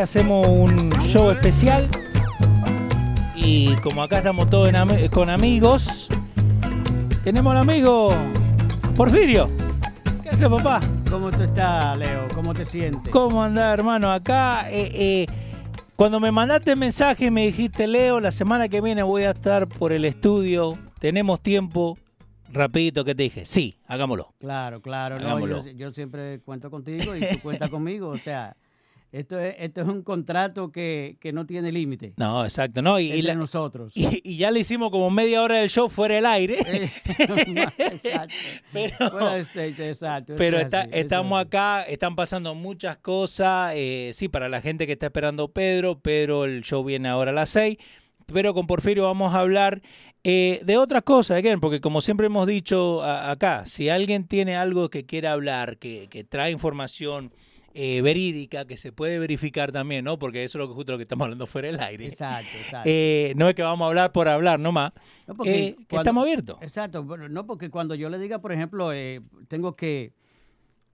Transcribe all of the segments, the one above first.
Hacemos un show especial. Y como acá estamos todos en con amigos, tenemos al amigo Porfirio. ¿Qué haces, papá? ¿Cómo tú estás, Leo? ¿Cómo te sientes? ¿Cómo andás, hermano? Acá, eh, eh, cuando me mandaste el mensaje y me dijiste, Leo, la semana que viene voy a estar por el estudio, tenemos tiempo, rapidito, que te dije? Sí, hagámoslo. Claro, claro. No, Hagámoslo. yo, yo siempre cuento contigo y tú cuentas conmigo. O sea, esto es, esto es un contrato que, que no tiene límite No, exacto, ¿no? Y, y entre la- nosotros. y- y ya le hicimos como media hora del show fuera del aire. Eh, exacto. Pero- Fuera stage, exacto. Pero es está- así, eso es estamos acá, están pasando muchas cosas. eh, sí, para la gente que está esperando Pedro, Pedro, el show viene ahora a las 6. Pero con Porfirio vamos a hablar eh, de otras cosas, again, porque como siempre hemos dicho a- acá, si alguien tiene algo que quiera hablar, que, que trae información eh, verídica, que se puede verificar también, ¿no? Porque eso es lo que justo lo que estamos hablando fuera del aire. Exacto, exacto. Eh, no es que vamos a hablar por hablar nomás, No, porque eh, que estamos abiertos. Exacto, bueno, no porque cuando yo le diga, por ejemplo, tengo que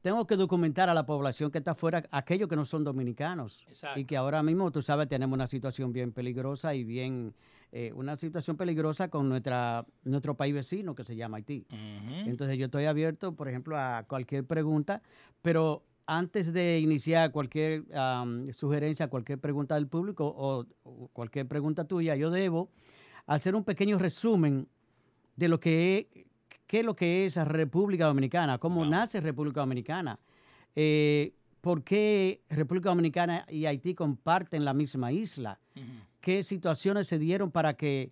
tengo que documentar a la población que está afuera, aquellos que no son dominicanos, Exacto. y que ahora mismo, tú sabes, tenemos una situación bien peligrosa y bien, eh, una situación peligrosa con nuestra, nuestro país vecino que se llama Haití. Entonces yo estoy abierto, por ejemplo, a cualquier pregunta, pero antes de iniciar cualquier am, sugerencia, cualquier pregunta del público o, o cualquier pregunta tuya, yo debo hacer un pequeño resumen de lo que es, qué es lo que es República Dominicana, cómo nace República Dominicana, eh, por qué República Dominicana y Haití comparten la misma isla, qué situaciones se dieron para que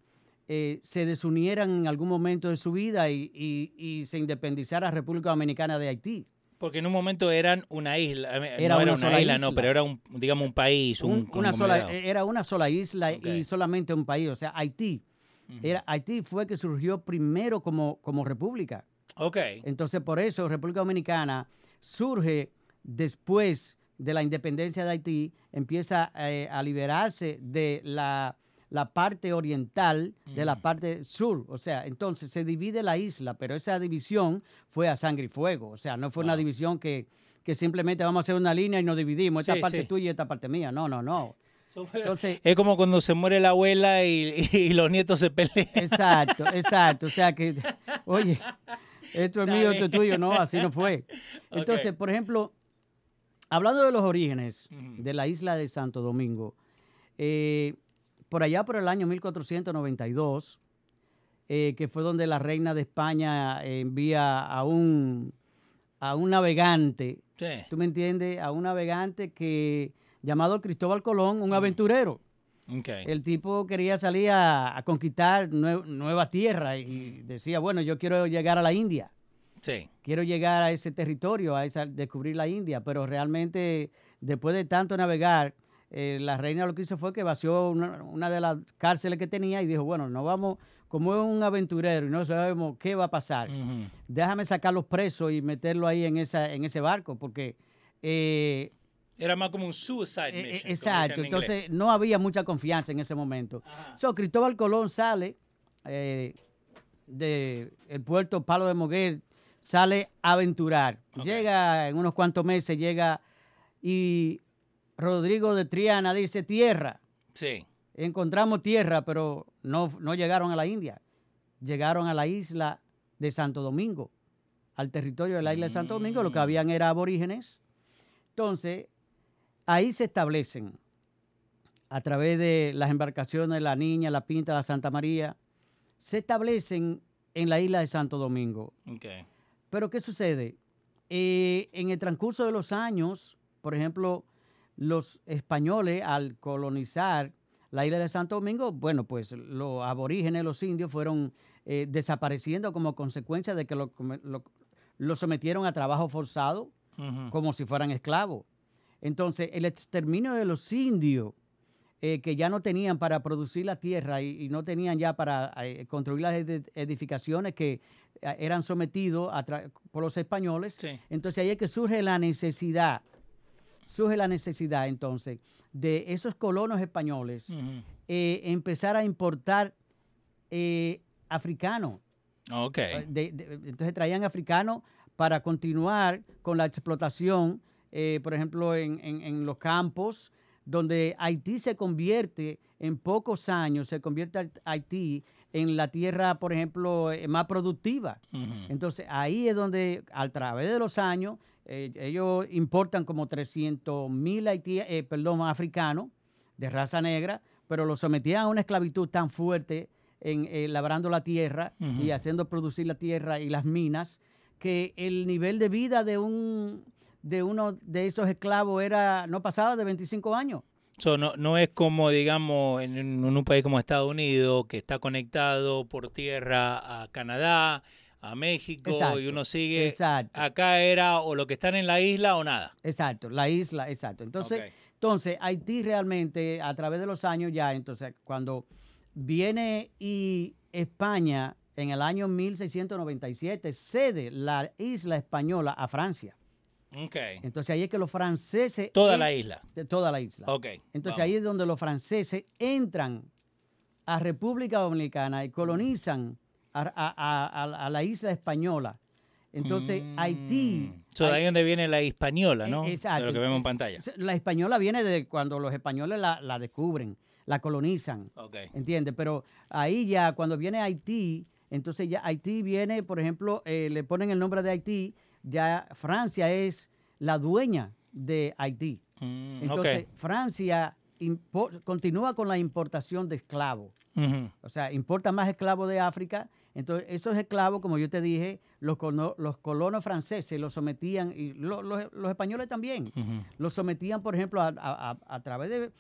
eh, se desunieran en algún momento de su vida y, y- y se independizara República Dominicana de Haití. Porque en un momento eran una isla, eh, Era no era una isla, no, pero era un, digamos, un país, un, Un- una sola, conglomerado. era una sola isla y solamente un país, o sea, Haití. Era, Haití fue que surgió primero como, como república. Ok, Entonces, por eso República Dominicana surge después de la independencia de Haití, empieza eh, a liberarse de la, la parte oriental, de la Mm. parte sur. O sea, entonces se divide la isla, pero esa división fue a sangre y fuego. O sea, no fue una división que, que simplemente vamos a hacer una línea y nos dividimos. Esta Sí, parte sí. tuya y esta parte mía. No, no, no. Entonces, es como cuando se muere la abuela y, y los nietos se pelean. Exacto, exacto. O sea que, oye, esto es mío, esto es tuyo, no, así no fue. Entonces, por ejemplo, hablando de los orígenes de la isla de Santo Domingo, eh, por allá por el año 1492, eh, que fue donde la reina de España envía a un, a un navegante, Sí. ¿tú me entiendes? A un navegante que llamado Cristóbal Colón, un aventurero. Ok. El tipo quería salir a, a conquistar nue- nueva tierra y decía, bueno, yo quiero llegar a la India, Sí. quiero llegar a ese territorio, a esa, descubrir la India, pero realmente después de tanto navegar, eh, la reina lo que hizo fue que vació una, una de las cárceles que tenía y dijo, bueno, no vamos, como es un aventurero y no sabemos qué va a pasar, déjame sacar los presos y meterlo ahí en, esa, en ese barco, porque... eh, Era más como un suicide eh, eh, mission. exacto, en entonces no había mucha confianza en ese momento. Ajá. So, Cristóbal Colón sale eh, de el puerto Palo de Moguer, sale a aventurar. Llega en unos cuantos meses, llega y Rodrigo de Triana dice tierra. Sí. Encontramos tierra, pero no, no llegaron a la India. Llegaron a la isla de Santo Domingo, al territorio de la isla de Santo Domingo, lo que habían era aborígenes. Entonces, ahí se establecen a través de las embarcaciones La Niña, La Pinta, La Santa María, se establecen en la isla de Santo Domingo. Ok. Pero ¿qué sucede? Eh, en el transcurso de los años, por ejemplo, los españoles al colonizar la isla de Santo Domingo, bueno, pues los aborígenes, los indios, fueron eh, desapareciendo como consecuencia de que lo, lo- lo sometieron a trabajo forzado como si fueran esclavos. Entonces, el exterminio de los indios eh, que ya no tenían para producir la tierra y, y no tenían ya para eh, construir las ed- edificaciones que eran sometidos a por los españoles. Sí. Entonces, ahí es que surge la necesidad, surge la necesidad entonces de esos colonos españoles eh, empezar a importar eh, africanos. Ok. Eh, de- de- entonces traían africanos para continuar con la explotación eh, por ejemplo, en, en- en los campos, donde Haití se convierte en pocos años, se convierte a- Haití en la tierra, por ejemplo, eh, más productiva. Entonces ahí es donde a través de los años eh, ellos importan como 300 mil perdón, africanos de raza negra, pero los sometían a una esclavitud tan fuerte en eh, labrando la tierra y haciendo producir la tierra y las minas que el nivel de vida de un de uno de esos esclavos era no pasaba de 25 años. So, no, no es como, digamos, en, un- en un país como Estados Unidos, que está conectado por tierra a Canadá, a México, Exacto, y uno sigue. Exacto. Acá era o lo que están en la isla o nada. Exacto, la isla, exacto. Entonces. Entonces, Haití realmente, a través de los años ya, entonces, cuando viene y España en el año 1697 cede la isla española a Francia. Entonces ahí es que los franceses... Toda en- la isla. de toda la isla. Ok. Entonces vamos. ahí es donde los franceses entran a República Dominicana y colonizan a, a- a- a- a la isla española. Entonces Haití... Mm. So, de ahí donde viene la hispaniola, Eh, ¿no? exacto. De lo que vemos en pantalla. La española viene de cuando los españoles la, la descubren, la colonizan, Ok. ¿entiendes? Pero ahí ya, cuando viene Haití, entonces ya Haití viene, por ejemplo, eh, le ponen el nombre de Haití, ya Francia es la dueña de Haití. Mm, Entonces. Francia continúa con la importación de esclavos. O sea, importa más esclavos de África. Entonces, esos esclavos, como yo te dije, los, los colonos franceses los sometían, y lo- los- los españoles también, los sometían, por ejemplo, a, a- a- a través de...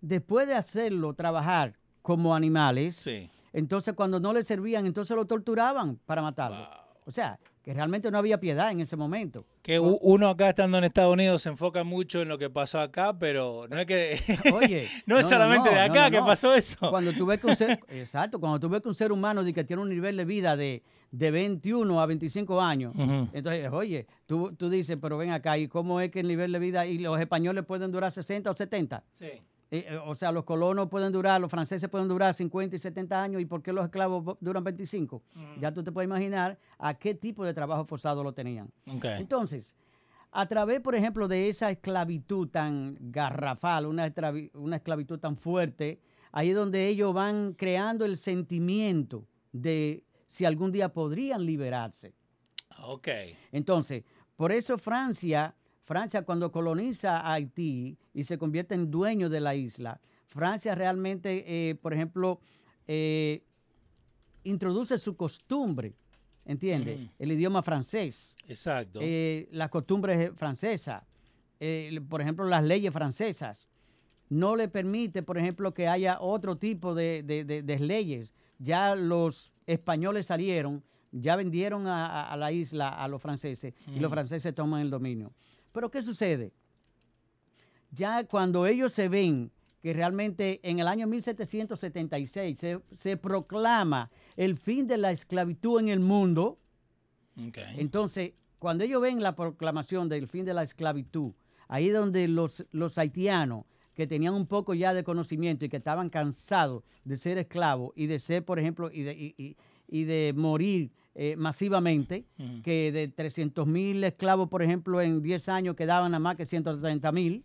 después de hacerlo trabajar como animales, Sí. entonces cuando no les servían, entonces lo torturaban para matarlo. Wow. O sea, que realmente no había piedad en ese momento. Que uno acá estando en Estados Unidos se enfoca mucho en lo que pasó acá, pero no es que Oye, no es solamente de no, acá que pasó eso. Cuando tú ves que un ser, exacto, cuando tú ves que un ser humano de que tiene un nivel de vida de, de 21 a 25 años, Ujú. entonces, oye, tú, tú dices, pero ven acá, ¿y cómo es que el nivel de vida y los españoles pueden durar 60 o 70? Sí. Eh, eh, o sea, los colonos pueden durar, los franceses pueden durar 50 y 70 años, ¿y por qué los esclavos vo- duran 25? Ya tú te puedes imaginar a qué tipo de trabajo forzado lo tenían. Entonces, a través, por ejemplo, de esa esclavitud tan garrafal, una, una esclavitud tan fuerte, ahí es donde ellos van creando el sentimiento de si algún día podrían liberarse. Ok. Entonces, por eso Francia, Francia cuando coloniza a Haití y se convierte en dueño de la isla, Francia realmente, eh, por ejemplo, eh, introduce su costumbre, ¿entiendes? Ujú. El idioma francés Exacto. eh, las costumbres francesas, por ejemplo, las leyes francesas. No le permite, por ejemplo, que haya otro tipo de, de- de- de leyes. Ya los españoles salieron, ya vendieron a, a- a la isla a los franceses y los Mm. franceses toman el dominio. Pero ¿qué sucede? Ya cuando ellos se ven que realmente en el año 1776 se, se proclama el fin de la esclavitud en el mundo, entonces, cuando ellos ven la proclamación del fin de la esclavitud, ahí donde los, los haitianos que tenían un poco ya de conocimiento y que estaban cansados de ser esclavos y de ser, por ejemplo, y de, y- y- y de morir eh, masivamente, que de 300 mil esclavos, por ejemplo, en 10 años quedaban nada más que 130 mil,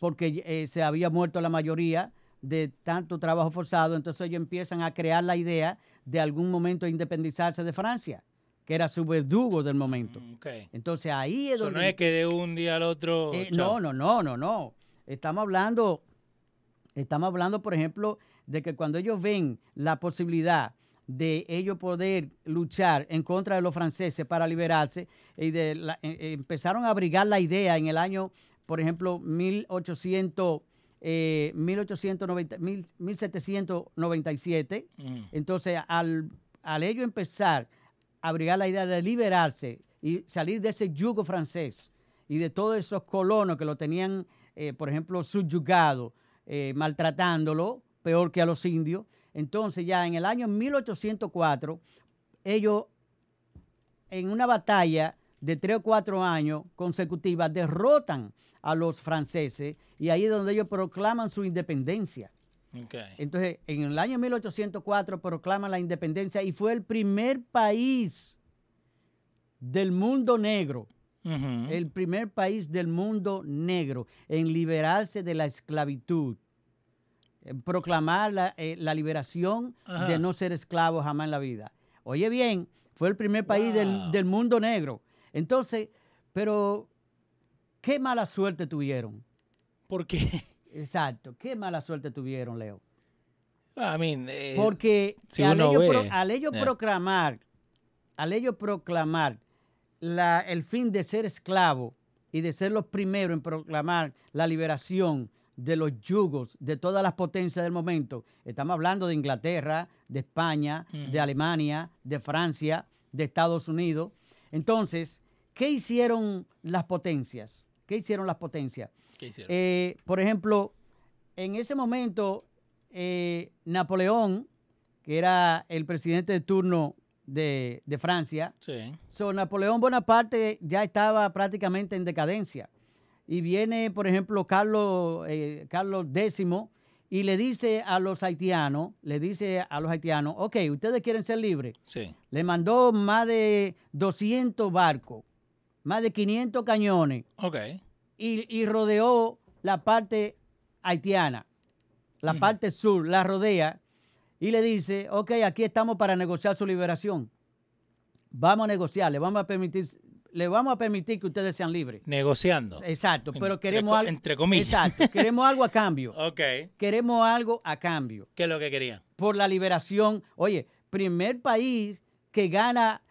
porque eh, se había muerto la mayoría de tanto trabajo forzado, entonces ellos empiezan a crear la idea de algún momento independizarse de Francia, que era su verdugo del momento. Entonces ahí es So, donde... no es que de un día al otro. Eh, no, no, no, no, no. Estamos hablando, estamos hablando, por ejemplo, de que cuando ellos ven la posibilidad de ellos poder luchar en contra de los franceses para liberarse, y de la- eh, eh, empezaron a abrigar la idea en el año, por ejemplo, 1800, eh, 1890, mil- 1797. Ujú. Entonces, al, al ellos empezar a abrigar la idea de liberarse y salir de ese yugo francés y de todos esos colonos que lo tenían, eh, por ejemplo, subyugado, eh, maltratándolo, peor que a los indios, entonces ya en el año 1804, ellos en una batalla de tres o cuatro años consecutivas derrotan a los franceses y ahí es donde ellos proclaman su independencia. Entonces, en el año 1804 proclaman la independencia y fue el primer país del mundo negro el primer país del mundo negro en liberarse de la esclavitud, en proclamar la, eh, la liberación Ajá. de no ser esclavo jamás en la vida. Oye bien, fue el primer país del, del mundo negro. Entonces, pero qué mala suerte tuvieron. ¿Por qué? Exacto, qué mala suerte tuvieron, Leo. I mean, eh, Porque si al, ellos ve, pro- al ellos yeah. proclamar, al ellos proclamar la- el fin de ser esclavo y de ser los primeros en proclamar la liberación de los yugos de todas las potencias del momento, estamos hablando de Inglaterra, de España, de Alemania, de Francia, de Estados Unidos. Entonces, ¿qué hicieron las potencias? ¿Qué hicieron las potencias? ¿qué hicieron? Eh, por ejemplo, en ese momento, eh, Napoleón, que era el presidente de turno de, de Francia, sí. so, Napoleón Bonaparte ya estaba prácticamente en decadencia. Y viene, por ejemplo, Carlos, eh, Carlos X y le dice a los haitianos, le dice a los haitianos, ok, ustedes quieren ser libres. Sí. Le mandó más de 200 barcos, más de 500 cañones, Ok. y, y rodeó la parte haitiana, la parte sur, la rodea y le dice, ok, aquí estamos para negociar su liberación. Vamos a negociar, le vamos a permitir, le vamos a permitir que ustedes sean libres. Negociando. Exacto, pero queremos algo. entre comillas. Exacto, queremos algo a cambio. Ok. Queremos algo a cambio ¿Qué es lo que querían? por la liberación. Oye, primer país que gana,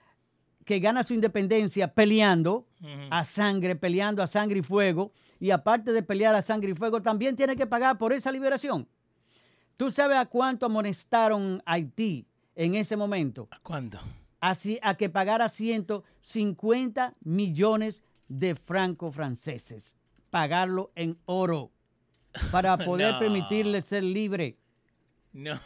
que gana su independencia peleando a sangre, peleando a sangre y fuego, y aparte de pelear a sangre y fuego, también tiene que pagar por esa liberación. ¿Tú sabes a cuánto amonestaron Haití en ese momento? ¿A cuánto? Así, a que pagara 150 millones de francos franceses. Pagarlo en oro para poder No. permitirle ser libre. No,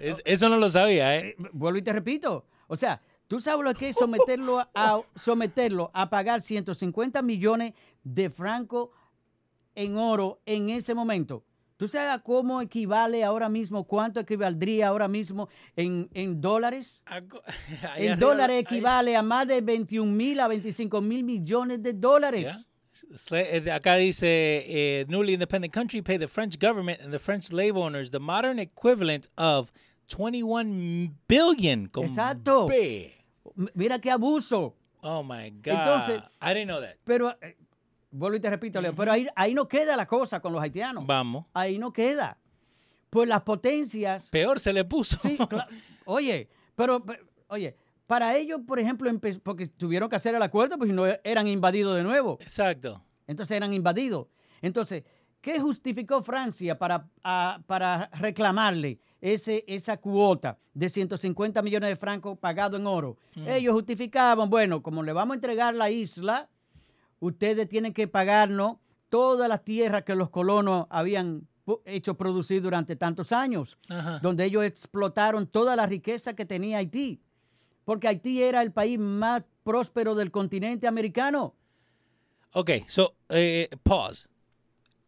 es- eso no lo sabía, ¿eh? Eh, Vuelvo y te repito. O sea, tú sabes lo que es someterlo a, someterlo a pagar 150 millones de francos en oro en ese momento. ¿Tú sabes cómo equivale ahora mismo, cuánto equivaldría ahora mismo en, en dólares? En dólares equivale a más de 21 mil a 25 mil millones de dólares. Yeah. Eh, Acá dice, eh, newly independent country pay the French government and the French slave owners the modern equivalent of 21 billion. con Exacto. B. Mira qué abuso. Oh my God. Entonces- I didn't know that. Pero, eh, vuelvo y te repito, Leo, pero ahí, ahí no queda la cosa con los haitianos. Vamos. ahí no queda. Pues las potencias, Peor se le puso. sí, oye, pero, pe- oye, para ellos, por ejemplo, porque tuvieron que hacer el acuerdo, pues no eran invadidos de nuevo, Exacto. entonces eran invadidos. Entonces, ¿qué justificó Francia para, a- para reclamarle ese, esa cuota de 150 millones de francos pagado en oro? Ellos justificaban, bueno, como le vamos a entregar la isla, ustedes tienen que pagarnos todas las tierras que los colonos habían hecho producir durante tantos años, Ajá. donde ellos explotaron toda la riqueza que tenía Haití, porque Haití era el país más próspero del continente americano. Ok, so, eh, pause.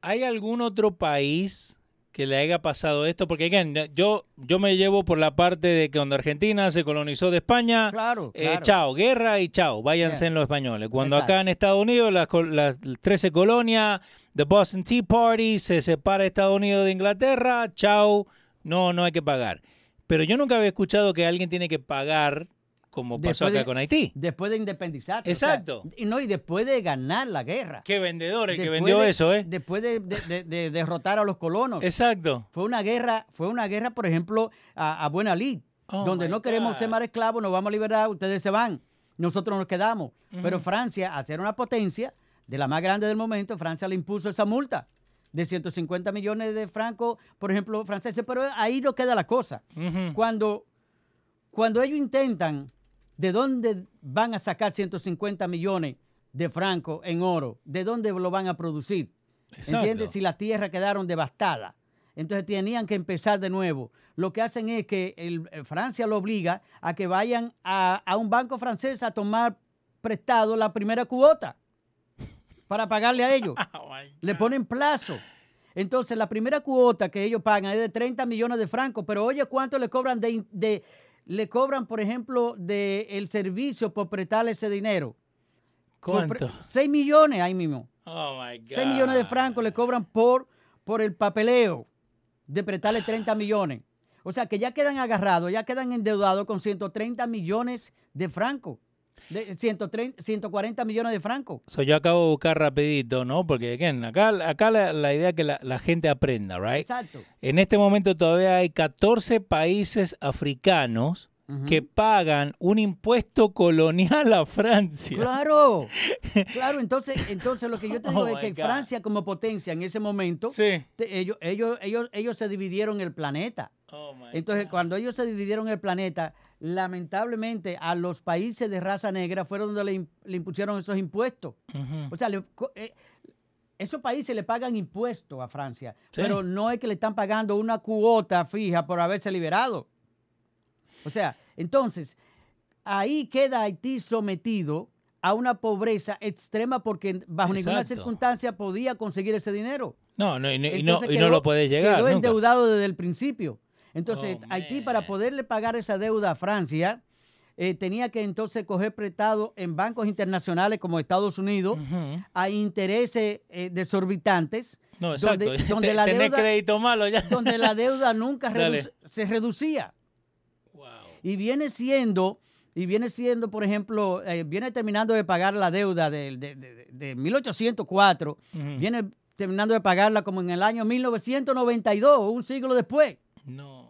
¿Hay algún otro país que le haya pasado esto? Porque, again, yo, yo me llevo por la parte de que cuando Argentina se colonizó de España, Claro, eh, claro. chao, guerra y chao, váyanse Yeah. en los españoles. Cuando Exacto. acá en Estados Unidos, las, las 13 colonias, The Boston Tea Party, se separa Estados Unidos de Inglaterra, chao, no, no hay que pagar. Pero yo nunca había escuchado que alguien tiene que pagar como pasó Después acá de- con Haití. Después de independizarse. o sea, Exacto. y no, y después de ganar la guerra. Qué vendedor el que vendió de- eso, ¿eh? Después de, de- de- de derrotar a los colonos. Exacto. Fue una guerra, fue una guerra, por ejemplo, a, a Buena Lid, Oh donde no queremos God. ser más esclavos, nos vamos a liberar, ustedes se van, nosotros nos quedamos. Pero. Francia, al ser una potencia de la más grande del momento, Francia le impuso esa multa de 150 millones de francos, por ejemplo, franceses, pero ahí no queda la cosa. Cuando, cuando ellos intentan, ¿de dónde van a sacar 150 millones de francos en oro? ¿De dónde lo van a producir? Exacto. ¿Entiendes? Si las tierras quedaron devastadas. Entonces tenían que empezar de nuevo. Lo que hacen es que el- eh, Francia lo obliga a que vayan a, a un banco francés a tomar prestado la primera cuota para pagarle a ellos. Oh my Le ponen plazo. Entonces, la primera cuota que ellos pagan es de 30 millones de francos, pero oye, ¿cuánto le cobran de- le cobran, por ejemplo, de el servicio por prestarle ese dinero? ¿Cuánto? 6 millones ahí mismo. Oh my God. 6 millones de francos le cobran por, por el papeleo de prestarle 30 millones. O sea que ya quedan agarrados, ya quedan endeudados con 130 millones de francos. De 130, 140 millones de francos. So, yo acabo de buscar rapidito, ¿no? Porque again, acá, acá la, la idea es que la, la gente aprenda, right? Exacto. En este momento todavía hay 14 países africanos que pagan un impuesto colonial a Francia. Claro, claro. Entonces, entonces lo que yo te digo Oh es que God. Francia como potencia en ese momento, Sí. te- ellos, ellos, ellos, ellos se dividieron el planeta. Oh Entonces, God. cuando ellos se dividieron el planeta, lamentablemente a los países de raza negra fueron donde le, im- le impusieron esos impuestos. O sea, le- eh, esos países le pagan impuestos a Francia, Sí. pero no es que le están pagando una cuota fija por haberse liberado. O sea, entonces, ahí queda Haití sometido a una pobreza extrema porque bajo ninguna circunstancia podía conseguir ese dinero. No, no, y no, y no, Entonces y no quedó- lo puedes llegar. Quedó nunca. endeudado desde el principio. Entonces, Oh, Haití, man. para poderle pagar esa deuda a Francia, eh, tenía que entonces coger prestado en bancos internacionales como Estados Unidos a intereses eh, desorbitantes, No, exacto. donde- donde la deuda- crédito malo ya. donde la deuda nunca redu- se reducía. Wow. Y viene siendo, y viene siendo, por ejemplo, eh, viene terminando de pagar la deuda de, de- de- de 1804, Ujú. viene terminando de pagarla como en el año 1992, un siglo después. No.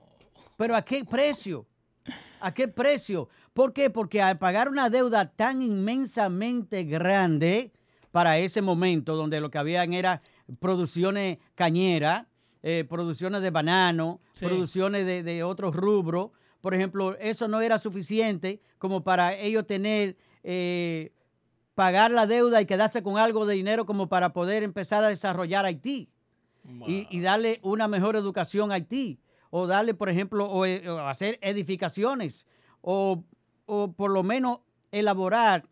Pero ¿a qué precio? ¿A qué precio? ¿Por qué? Porque al pagar una deuda tan inmensamente grande para ese momento, donde lo que habían era producciones cañeras, eh, producciones de banano, Sí. producciones de, de otros rubros, por ejemplo, eso no era suficiente como para ellos tener, eh, pagar la deuda y quedarse con algo de dinero como para poder empezar a desarrollar Haití y, y darle una mejor educación a Haití, o darle, por ejemplo, o, eh, o hacer edificaciones, o, o por lo menos elaborar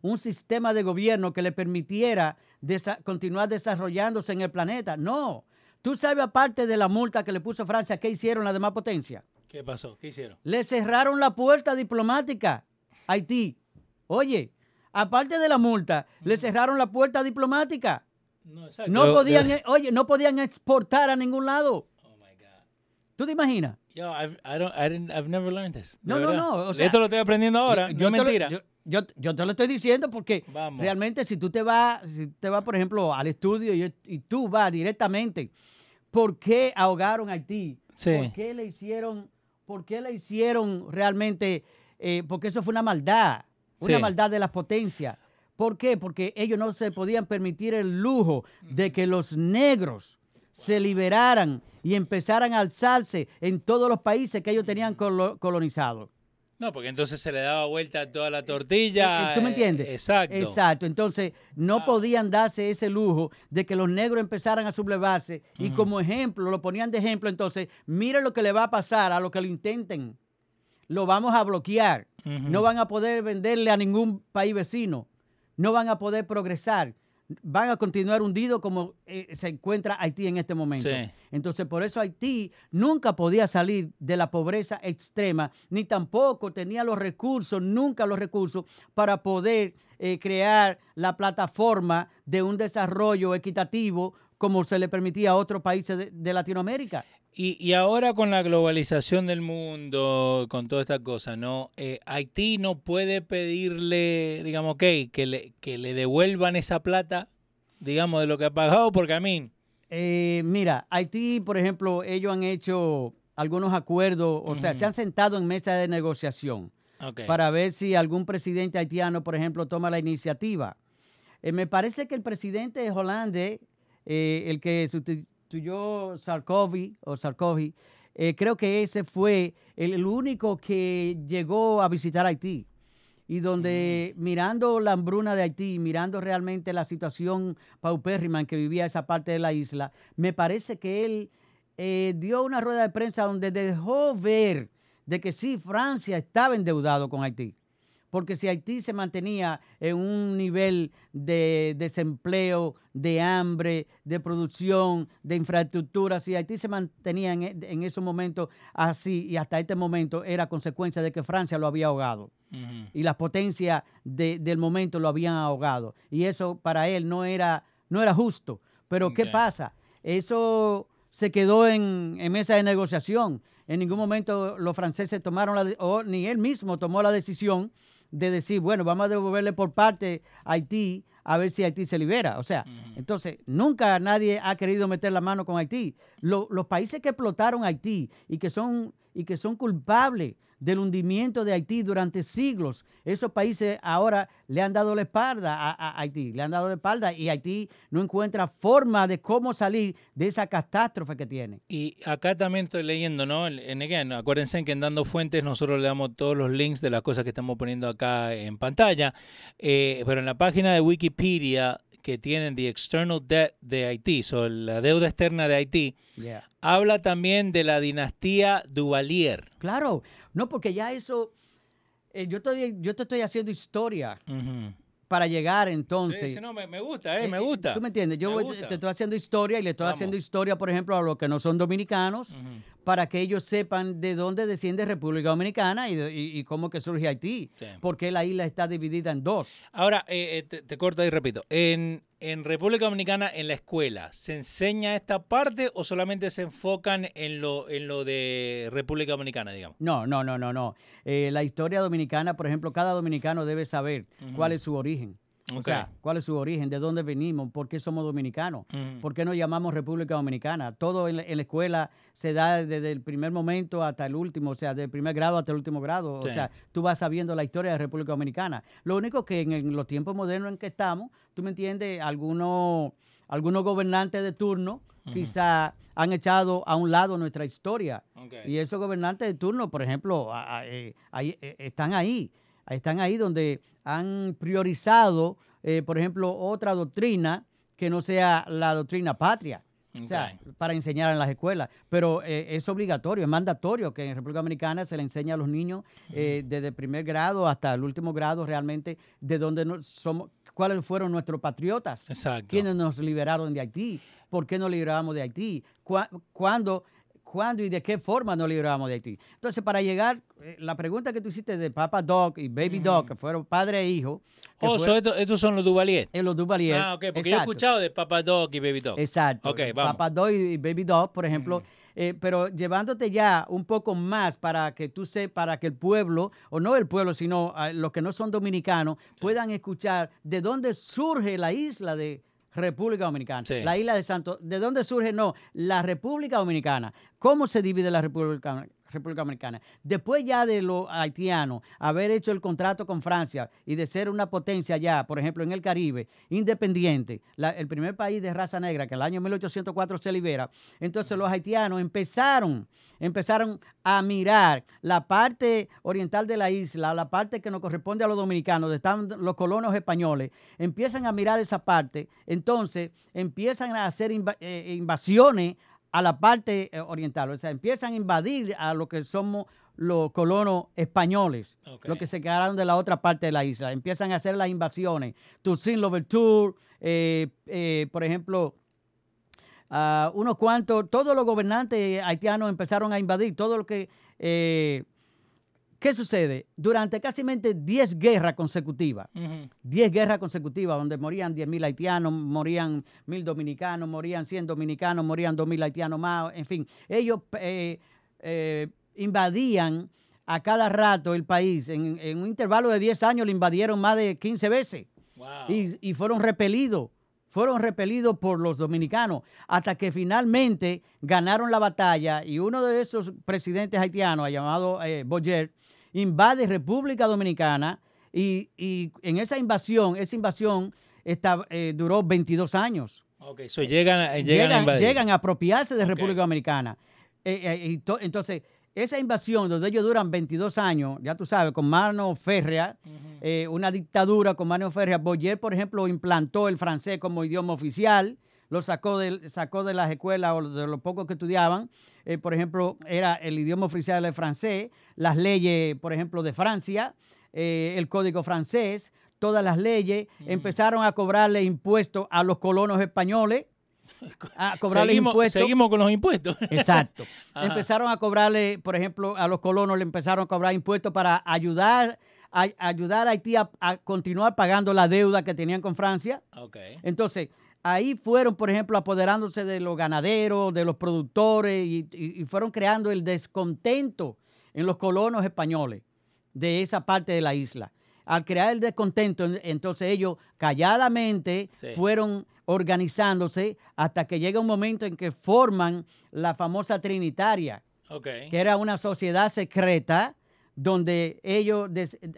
un sistema de gobierno que le permitiera desa- continuar desarrollándose en el planeta. No. Tú sabes, aparte de la multa que le puso Francia, ¿qué hicieron las demás potencias? ¿Qué pasó? ¿Qué hicieron? Le cerraron la puerta diplomática a Haití. Oye, aparte de la multa, le cerraron la puerta diplomática. No, exacto. No podían, eh, oye, no podían exportar a ningún lado. ¿Tú te imaginas? Yo, I've, I don't, I didn't, I've never learned this. de No, no, no, o sea, Esto lo estoy aprendiendo ahora. Yo- no yo es te lo- mentira. yo, yo- yo te lo estoy diciendo porque Vamos. realmente si tú te vas, si te vas, por ejemplo, al estudio y, y tú vas directamente, ¿por qué ahogaron a Haití? Sí. ¿Por qué le hicieron, por qué le hicieron realmente, eh, porque eso fue una maldad, una Sí. maldad de las potencias. ¿Por qué? Porque ellos no se podían permitir el lujo de que los negros se liberaran y empezaran a alzarse en todos los países que ellos tenían colo- colonizados. No, porque entonces se le daba vuelta a toda la tortilla. Eh, ¿Tú me eh, entiendes? Exacto. Exacto. Entonces, no Wow. podían darse ese lujo de que los negros empezaran a sublevarse y como ejemplo, lo ponían de ejemplo. Entonces, mira lo que le va a pasar a los que lo intenten. Lo vamos a bloquear. No van a poder venderle a ningún país vecino. No van a poder progresar. Van a continuar hundidos como eh, se encuentra Haití en este momento. Sí. Entonces, por eso Haití nunca podía salir de la pobreza extrema, ni tampoco tenía los recursos, nunca los recursos para poder eh, crear la plataforma de un desarrollo equitativo como se le permitía a otros países de, de Latinoamérica. Y, y ahora con la globalización del mundo, con toda esta cosa, ¿no? Eh, Haití no puede pedirle, digamos, ok, que le, que le devuelvan esa plata, digamos, de lo que ha pagado, porque a mí, Eh, mira, Haití, por ejemplo, ellos han hecho algunos acuerdos, o sea, se han sentado en mesa de negociación. para ver si algún presidente haitiano, por ejemplo, toma la iniciativa. Eh, me parece que el presidente holandés, eh, el que Sarkozy, o Sarkozy, eh, creo que ese fue el, el único que llegó a visitar Haití. Y donde mirando la hambruna de Haití, mirando realmente la situación paupérrima en que vivía esa parte de la isla, me parece que él eh, dio una rueda de prensa donde dejó ver de que sí, Francia estaba endeudado con Haití. Porque si Haití se mantenía en un nivel de desempleo, de hambre, de producción, de infraestructura, si Haití se mantenía en, en esos momentos así y hasta este momento era consecuencia de que Francia lo había ahogado. Y las potencias del momento lo habían ahogado. Y eso para él no era, no era justo. Pero ¿qué pasa? Eso se quedó en, en mesa de negociación. En ningún momento los franceses tomaron la, o ni él mismo tomó la decisión de decir, bueno, vamos a devolverle por parte a Haití a ver si Haití se libera. O sea, entonces, nunca nadie ha querido meter la mano con Haití. los países que explotaron Haití y que son, y que son culpables del hundimiento de Haití durante siglos. Esos países ahora le han dado la espalda a, Haití, le han dado la espalda y Haití no encuentra forma de cómo salir de esa catástrofe que tiene. Y acá también estoy leyendo, ¿no? En again, acuérdense que en Dando Fuentes nosotros le damos todos los links de las cosas que estamos poniendo acá en pantalla, eh, pero en la página de Wikipedia que tienen the external debt de Haití, o la deuda externa de Haití, habla también de la dinastía Duvalier. Claro, no, porque ya eso, eh, yo, estoy, yo te estoy haciendo historia. Para llegar entonces. Sí, no, me, gusta, eh, me eh, gusta. ¿Tú me entiendes? Yo te estoy haciendo historia y le estoy haciendo historia, por ejemplo, a los que no son dominicanos, para que ellos sepan de dónde desciende República Dominicana y, cómo que surge Haití. Porque la isla está dividida en dos. Ahora, te, te, corto y repito. En, en República Dominicana, en la escuela, ¿se enseña esta parte o solamente se enfocan en lo, en lo de República Dominicana, digamos? No, no, no, no, no. Eh, la historia dominicana, por ejemplo, cada dominicano debe saber cuál es su origen. O sea, ¿cuál es su origen? ¿De dónde venimos? ¿Por qué somos dominicanos? ¿Por qué nos llamamos República Dominicana? Todo en la, escuela se da desde el primer momento hasta el último, o sea, del primer grado hasta el último grado. O sea, tú vas sabiendo la historia de República Dominicana. Lo único que en, los tiempos modernos en que estamos, tú me entiendes, algunos, algunos gobernantes de turno quizá han echado a un lado nuestra historia. Y esos gobernantes de turno, por ejemplo, eh, eh, están ahí están ahí donde han priorizado, eh, por ejemplo, otra doctrina que no sea la doctrina patria. O sea, para enseñar en las escuelas. Pero eh, es obligatorio, es mandatorio que en República Dominicana se le enseñe a los niños eh, desde el primer grado hasta el último grado realmente de dónde somos, cuáles fueron nuestros patriotas, Exacto. quiénes nos liberaron de Haití, por qué nos liberamos de Haití, cuándo cuándo y de qué forma nos libramos de Haití. Entonces, para llegar, eh, la pregunta que tú hiciste de Papa Doc y Baby Doc, que fueron padre e hijo. Oh, estos, son los Duvalier. Eh, los Duvalier. Ah, ok, porque yo he escuchado de Papa Doc y Baby Doc. Exacto. Vamos. Papa Doc y Baby Doc, por ejemplo. Eh, pero llevándote ya un poco más para que tú sepas, para que el pueblo, o no el pueblo, sino los que no son dominicanos, puedan escuchar de dónde surge la isla de, República Dominicana. La isla de Santo. ¿De dónde surge? No, la República Dominicana. ¿Cómo se divide la República República Dominicana. Después ya de los haitianos haber hecho el contrato con Francia y de ser una potencia ya, por ejemplo, en el Caribe, independiente, el primer país de raza negra que el año 1804 se libera, entonces los haitianos empezaron, empezaron a mirar la parte oriental de la isla, la parte que nos corresponde a los dominicanos, donde están los colonos españoles, empiezan a mirar esa parte, entonces empiezan a hacer eh, invasiones a la parte eh, oriental, o sea, empiezan a invadir a lo que somos los colonos españoles, los que se quedaron de la otra parte de la isla, empiezan a hacer las invasiones. Toussaint Louverture, eh, eh, por ejemplo, uh, unos cuantos, todos los gobernantes haitianos empezaron a invadir, todo lo que ¿Qué sucede? Durante casi 10 guerras consecutivas, 10 guerras consecutivas donde morían 10.000 haitianos, morían 1.000 dominicanos, morían 100 dominicanos, morían 2.000 haitianos más, en fin, ellos eh, eh, invadían a cada rato el país. En, un intervalo de 10 años lo invadieron más de 15 veces. Y, y fueron repelidos fueron repelidos por los dominicanos hasta que finalmente ganaron la batalla y uno de esos presidentes haitianos, llamado eh, Boyer, invade República Dominicana y, en esa invasión, esa invasión eh, duró 22 años. Ok, so llegan, llegan, a llegan, a apropiarse de República Dominicana. Eh, entonces, esa invasión donde ellos duran 22 años, ya tú sabes, con mano férrea, eh, una dictadura con mano férrea. Boyer, por ejemplo, implantó el francés como idioma oficial, lo sacó de, sacó de las escuelas o de los pocos que estudiaban. Eh, por ejemplo, era el idioma oficial el francés, las leyes, por ejemplo, de Francia. eh, el código francés, todas las leyes, empezaron a cobrarle impuestos a los colonos españoles, a cobrarle seguimos, impuestos. seguimos con los impuestos. Exacto. Ajá. empezaron a cobrarle, por ejemplo, a los colonos le empezaron a cobrar impuestos para ayudar a, ayudar a Haití a, a continuar pagando la deuda que tenían con Francia. Entonces, ahí fueron, por ejemplo, apoderándose de los ganaderos, de los productores y, y- y fueron creando el descontento en los colonos españoles de esa parte de la isla. Al crear el descontento, en- entonces ellos calladamente Sí. fueron organizándose hasta que llega un momento en que forman la famosa Trinitaria, que era una sociedad secreta donde ellos,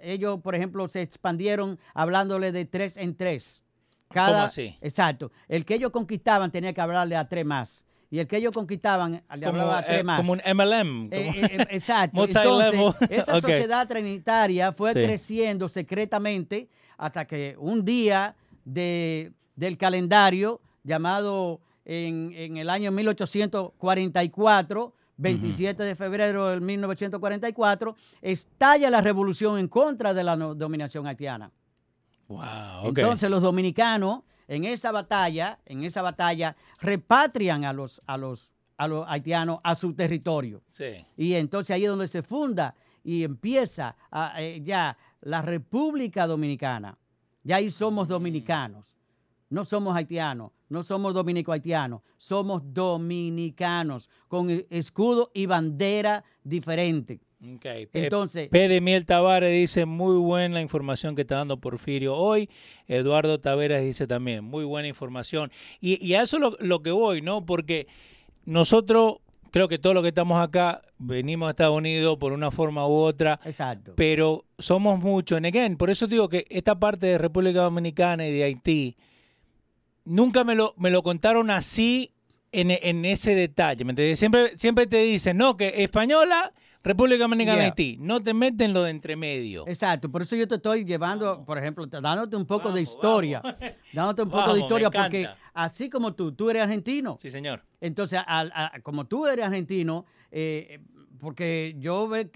ellos, por ejemplo, se expandieron hablándole de tres en tres. ¿Cómo así? Exacto. El que ellos conquistaban tenía que hablarle a tres más. Y el que ellos conquistaban le Como, hablaba a tres eh, más. como un MLM. Eh, como- eh, eh, exacto. Entonces, esa sociedad trinitaria fue Sí. creciendo secretamente hasta que un día de- del calendario llamado en, en el año 1844, 27 de febrero del 1944, estalla la revolución en contra de la no- dominación haitiana. Wow, ok. Entonces los dominicanos en esa batalla, en esa batalla, repatrian a los, a los, a los haitianos a su territorio. sí. Y entonces ahí es donde se funda y empieza a, eh, ya la República Dominicana. Ya ahí somos dominicanos. No somos haitianos, no somos dominico-haitianos, somos dominicanos con e- escudo y bandera diferente. Ok. Pe- Entonces, P de Miel Tavares dice, muy buena información que está dando Porfirio hoy. Eduardo Taveras dice también, muy buena información. Y, y a eso lo, lo que voy, ¿no? Porque nosotros, creo que todos los que estamos acá, venimos a Estados Unidos por una forma u otra, exacto. pero somos muchos. And again, por eso digo que esta parte de República Dominicana y de Haití, nunca me lo, me lo contaron así en, en ese detalle. ¿me entiendes? Siempre, siempre te dicen, no, que española, República Dominicana, Yeah. Haití. No te meten lo de entre medio. Exacto, por eso yo te estoy llevando, Vamos. por ejemplo, te- dándote un poco de historia, vamos. dándote un poco de historia, porque así como tú, tú eres argentino, Sí, señor. entonces a- como tú eres argentino, eh, porque yo, ve-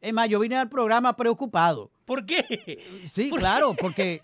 es más, yo vine al programa preocupado. ¿Por qué? Sí, claro, porque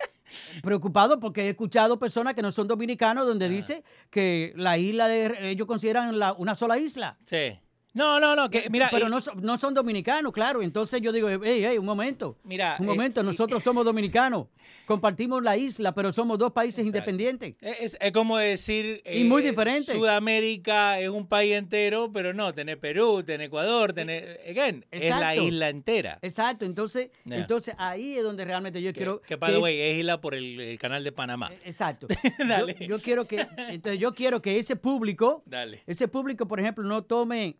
preocupado porque he escuchado personas que no son dominicanos donde dice que la isla de ellos consideran la- una sola isla. Sí. No, no, no, que mira, pero y- no, son- no son dominicanos, claro. Entonces yo digo, hey, hey, un momento. Mira, un eh, momento, nosotros somos dominicanos. Compartimos la isla, pero somos dos países Exacto. independientes. Es, es como decir. Y muy diferente. Sudamérica es un país entero, pero no, tenés Perú, tenés Ecuador, tenés. Again, es la isla entera. Exacto, entonces, Yeah. entonces ahí es donde realmente yo Que, quiero. que, by the es- way, es isla por el, el canal de Panamá. eh, Exacto. Dale. Yo, yo quiero que, entonces yo quiero que ese público, Dale. ese público, por ejemplo, no tome,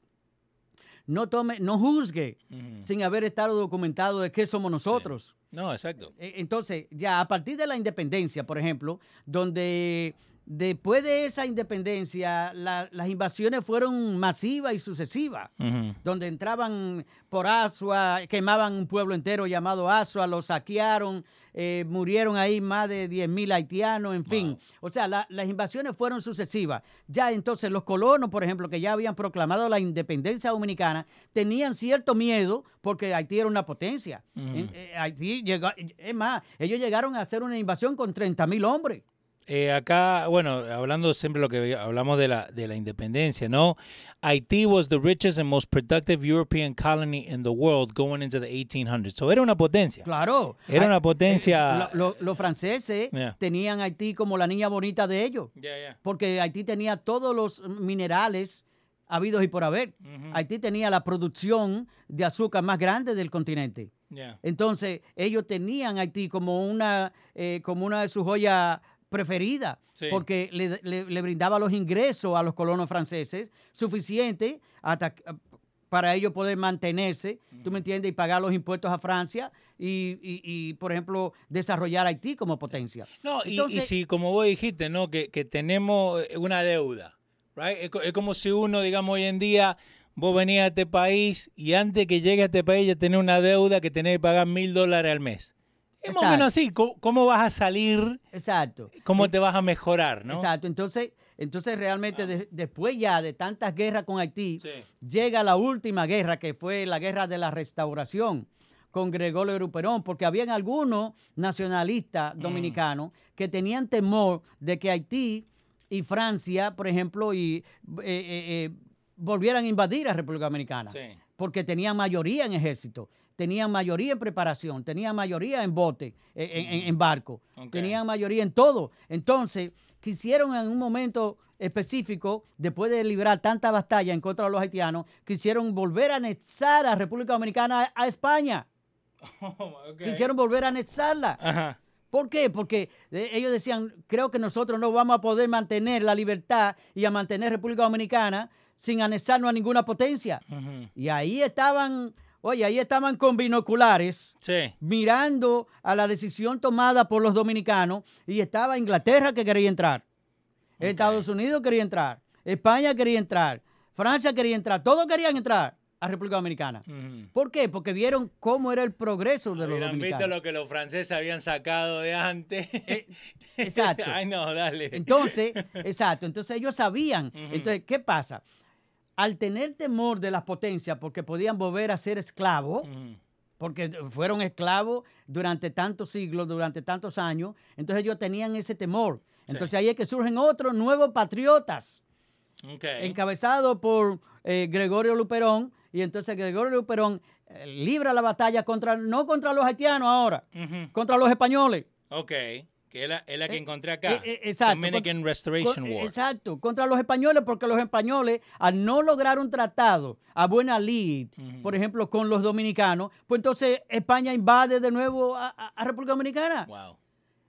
no tome, no juzgue sin haber estado documentado de qué somos nosotros. No, exacto. Eh, Entonces, ya a partir de la independencia, por ejemplo, donde después de esa independencia la- las invasiones fueron masivas y sucesivas, donde entraban por Asua, quemaban un pueblo entero llamado Asua, lo saquearon, eh, murieron ahí más de 10.000 haitianos, en fin. O sea, la- las invasiones fueron sucesivas. Ya entonces los colonos, por ejemplo, que ya habían proclamado la independencia dominicana, tenían cierto miedo porque Haití era una potencia. En- eh, Haití llegó, es más, ellos llegaron a hacer una invasión con 30.000 hombres. Eh, acá, bueno, hablando siempre lo que hablamos de la, de la independencia, ¿no? Haití was the richest and most productive European colony in the world going into the 1800s. So era una potencia. Claro. Era una potencia- eh, lo- lo- los franceses Yeah. tenían Haití como la niña bonita de ellos, porque Haití tenía todos los minerales habidos y por haber. Ujú. Haití tenía la producción de azúcar más grande del continente. Entonces, ellos tenían Haití como una, eh, como una de sus joyas preferidas, Sí. porque le, le- le brindaba los ingresos a los colonos franceses suficientes hasta, para ellos poder mantenerse, ¿tú me entiendes? Y pagar los impuestos a Francia y, y- y, por ejemplo, desarrollar Haití como potencia. No, y- si, como vos dijiste, ¿no? Que, que tenemos eh, una deuda, right? Es, es como si uno, digamos, hoy en día, vos venías a este país y antes que llegue a este país ya tenés una deuda que tenés que pagar mil dólares al mes. Es más o Exacto. menos así. ¿Cómo, cómo vas a salir? Exacto. ¿Cómo te vas a mejorar, no? Exacto. Entonces, entonces realmente de- después ya de tantas guerras con Haití, Sí. llega la última guerra, que fue la guerra de la restauración, con Gregorio Luperón, porque habían algunos nacionalistas Mm. dominicanos que tenían temor de que Haití y Francia, por ejemplo, y, eh, eh, eh, volvieran a invadir a República Dominicana, Sí. porque tenían mayoría en ejército, tenían mayoría en preparación, tenían mayoría en bote, eh, en, en- en barco, tenían mayoría en todo. Entonces, quisieron en un momento específico, después de librar tanta batalla en contra de los haitianos, quisieron volver a anexar a República Dominicana a, a España. Ok. Quisieron volver a anexarla. Ajá. ¿Por qué? Porque eh, ellos decían, creo que nosotros no vamos a poder mantener la libertad y a mantener República Dominicana sin anexarnos a ninguna potencia. Y ahí estaban, oye, ahí estaban con binoculares Sí. mirando a la decisión tomada por los dominicanos y estaba Inglaterra que quería entrar, Estados Unidos quería entrar, España quería entrar, Francia quería entrar, todos querían entrar a República Dominicana. ¿Por qué? Porque vieron cómo era el progreso de los visto dominicanos. lo que los franceses habían sacado de antes. Eh, exacto. Ay, no, dale. Entonces, exacto, entonces ellos sabían. Entonces, ¿qué pasa? Al tener temor de las potencias porque podían volver a ser esclavos, porque fueron esclavos durante tantos siglos, durante tantos años, entonces ellos tenían ese temor. Sí. Entonces ahí es que surgen otros nuevos patriotas, Ok. encabezados por eh, Gregorio Luperón, y entonces Gregorio Luperón eh, libra la batalla contra, no contra los haitianos ahora, contra los españoles. Ok. Que es la, es la que Eh, encontré acá. eh, eh, exacto. Dominican Restoration con- War. Exacto, contra los españoles, porque los españoles, al no lograr un tratado a buena lid, Ujú. por ejemplo, con los dominicanos, pues entonces España invade de nuevo a, a- a República Dominicana. Wow.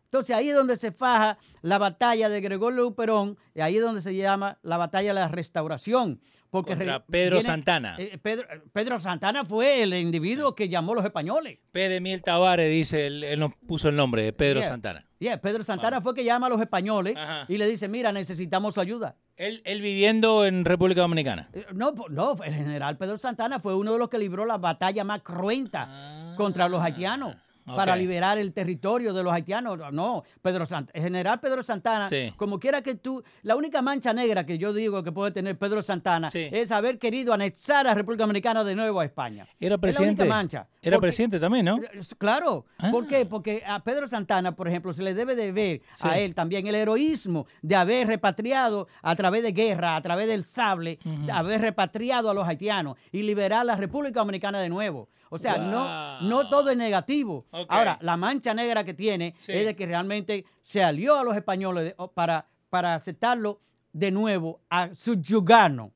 Entonces ahí es donde se faja la batalla de Gregorio Luperón, y ahí es donde se llama la batalla de la restauración. Porque Contra Pedro viene- Santana. eh, Pedro, Pedro Santana fue el individuo que llamó a los españoles. P. de Miel Tavares dice, él, él nos puso el nombre de Pedro Yeah. Santana. Yeah, Pedro Santana fue que llama a los españoles Ajá. y le dice, mira, necesitamos su ayuda. Él, él viviendo en República Dominicana. Eh, No, no, el general Pedro Santana fue uno de los que libró la batalla más cruenta contra los haitianos para liberar el territorio de los haitianos. No, Pedro el general Pedro Santana, Sí. como quiera que tú, la única mancha negra que yo digo que puede tener Pedro Santana Sí. es haber querido anexar a República Dominicana de nuevo a España. Era Es la presidente. única mancha. Era Porque- presidente también, ¿no? Claro. ¿Por Ah. qué? Porque a Pedro Santana, por ejemplo, se le debe de ver a él también el heroísmo de haber repatriado a través de guerra, a través del sable, de haber repatriado a los haitianos y liberar la República Dominicana de nuevo. O sea, no, no todo es negativo. Ahora, la mancha negra que tiene Sí. es de que realmente se alió a los españoles de- o- para, para aceptarlo de nuevo, a subyugarnos,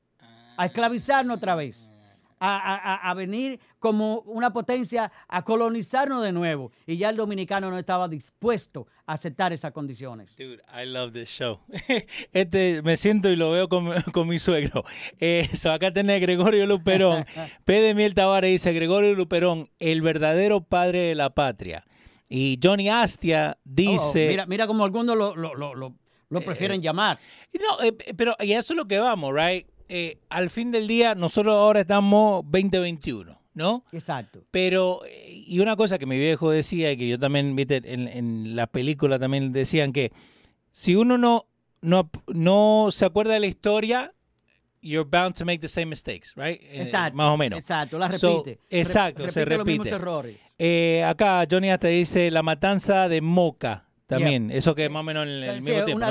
a esclavizarnos otra vez a, a- a- venir como una potencia a colonizarnos de nuevo. Y ya el dominicano no estaba dispuesto a aceptar esas condiciones. Dude, I love this show. Este, me siento y lo veo con, con mi suegro. Eh, so acá tenés Gregorio Luperón. P. de Miel Tavares dice, Gregorio Luperón, el verdadero padre de la patria. Y Johnny Astia Oh, dice... mira, mira como algunos lo, lo- lo- lo- lo prefieren llamar. No, eh, pero y eso es lo que vamos, right? Eh, al fin del día, nosotros ahora estamos 2021, ¿no? Exacto. Pero, eh, y una cosa que mi viejo decía, y que yo también, viste, en, en la película también decían que si uno no, no, no se acuerda de la historia, you're bound to make the same mistakes, right? Eh, Exacto. más o menos. Exacto, la So, repite. exacto, Rep- se repite los mismos repite. errores. Eh, acá Johnny hasta dice la matanza de Moca también. Eso que más o menos en el, Sí, mismo tiempo,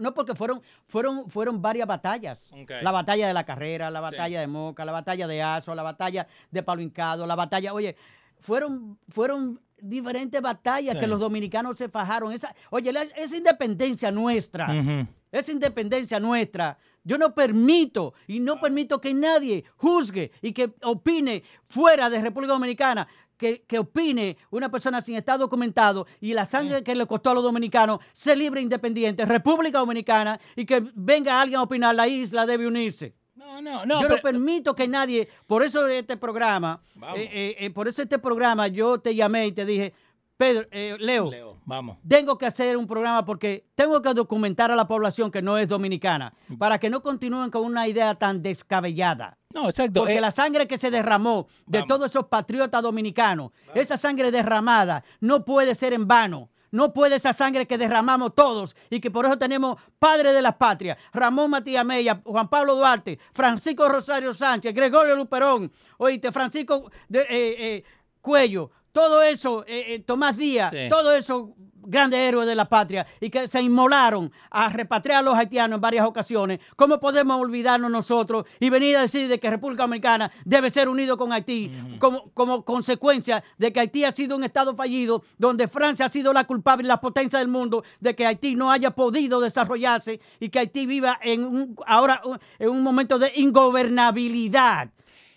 ¿no? porque fueron, fueron, fueron varias batallas. La batalla de la carrera, la batalla de Moca, la batalla de Azo, la batalla de Palo Hincado, la batalla, oye, fueron, fueron diferentes batallas Sí. que los dominicanos se fajaron. Esa, oye, la- esa independencia nuestra, Ujú. esa independencia nuestra, yo no permito y no permito que nadie juzgue y que opine fuera de República Dominicana. Que, que opine una persona sin estar documentado y la sangre que le costó a los dominicanos ser libre e independiente, República Dominicana, y que venga alguien a opinar, la isla debe unirse. No, no, no. yo pero- no permito que nadie, por eso este programa, eh, eh, eh, por eso este programa yo te llamé y te dije, Pedro, eh, Leo, Leo, vamos. tengo que hacer un programa porque tengo que documentar a la población que no es dominicana para que no continúen con una idea tan descabellada. No, exacto. Porque eh, la sangre que se derramó de Vamos. todos esos patriotas dominicanos, esa sangre derramada no puede ser en vano. No puede esa sangre que derramamos todos y que por eso tenemos padres de la patria, Ramón Matías Mella, Juan Pablo Duarte, Francisco Rosario Sánchez, Gregorio Luperón, oíste, Francisco de- eh, Cuello, todo eso, eh, eh, Tomás Díaz, Sí. todo eso grandes héroes de la patria y que se inmolaron a repatriar a los haitianos en varias ocasiones, ¿cómo podemos olvidarnos nosotros y venir a decir de que República Dominicana debe ser unido con Haití como, como consecuencia de que Haití ha sido un estado fallido, donde Francia ha sido la culpable la potencia del mundo de que Haití no haya podido desarrollarse y que Haití viva en un, ahora en un momento de ingobernabilidad,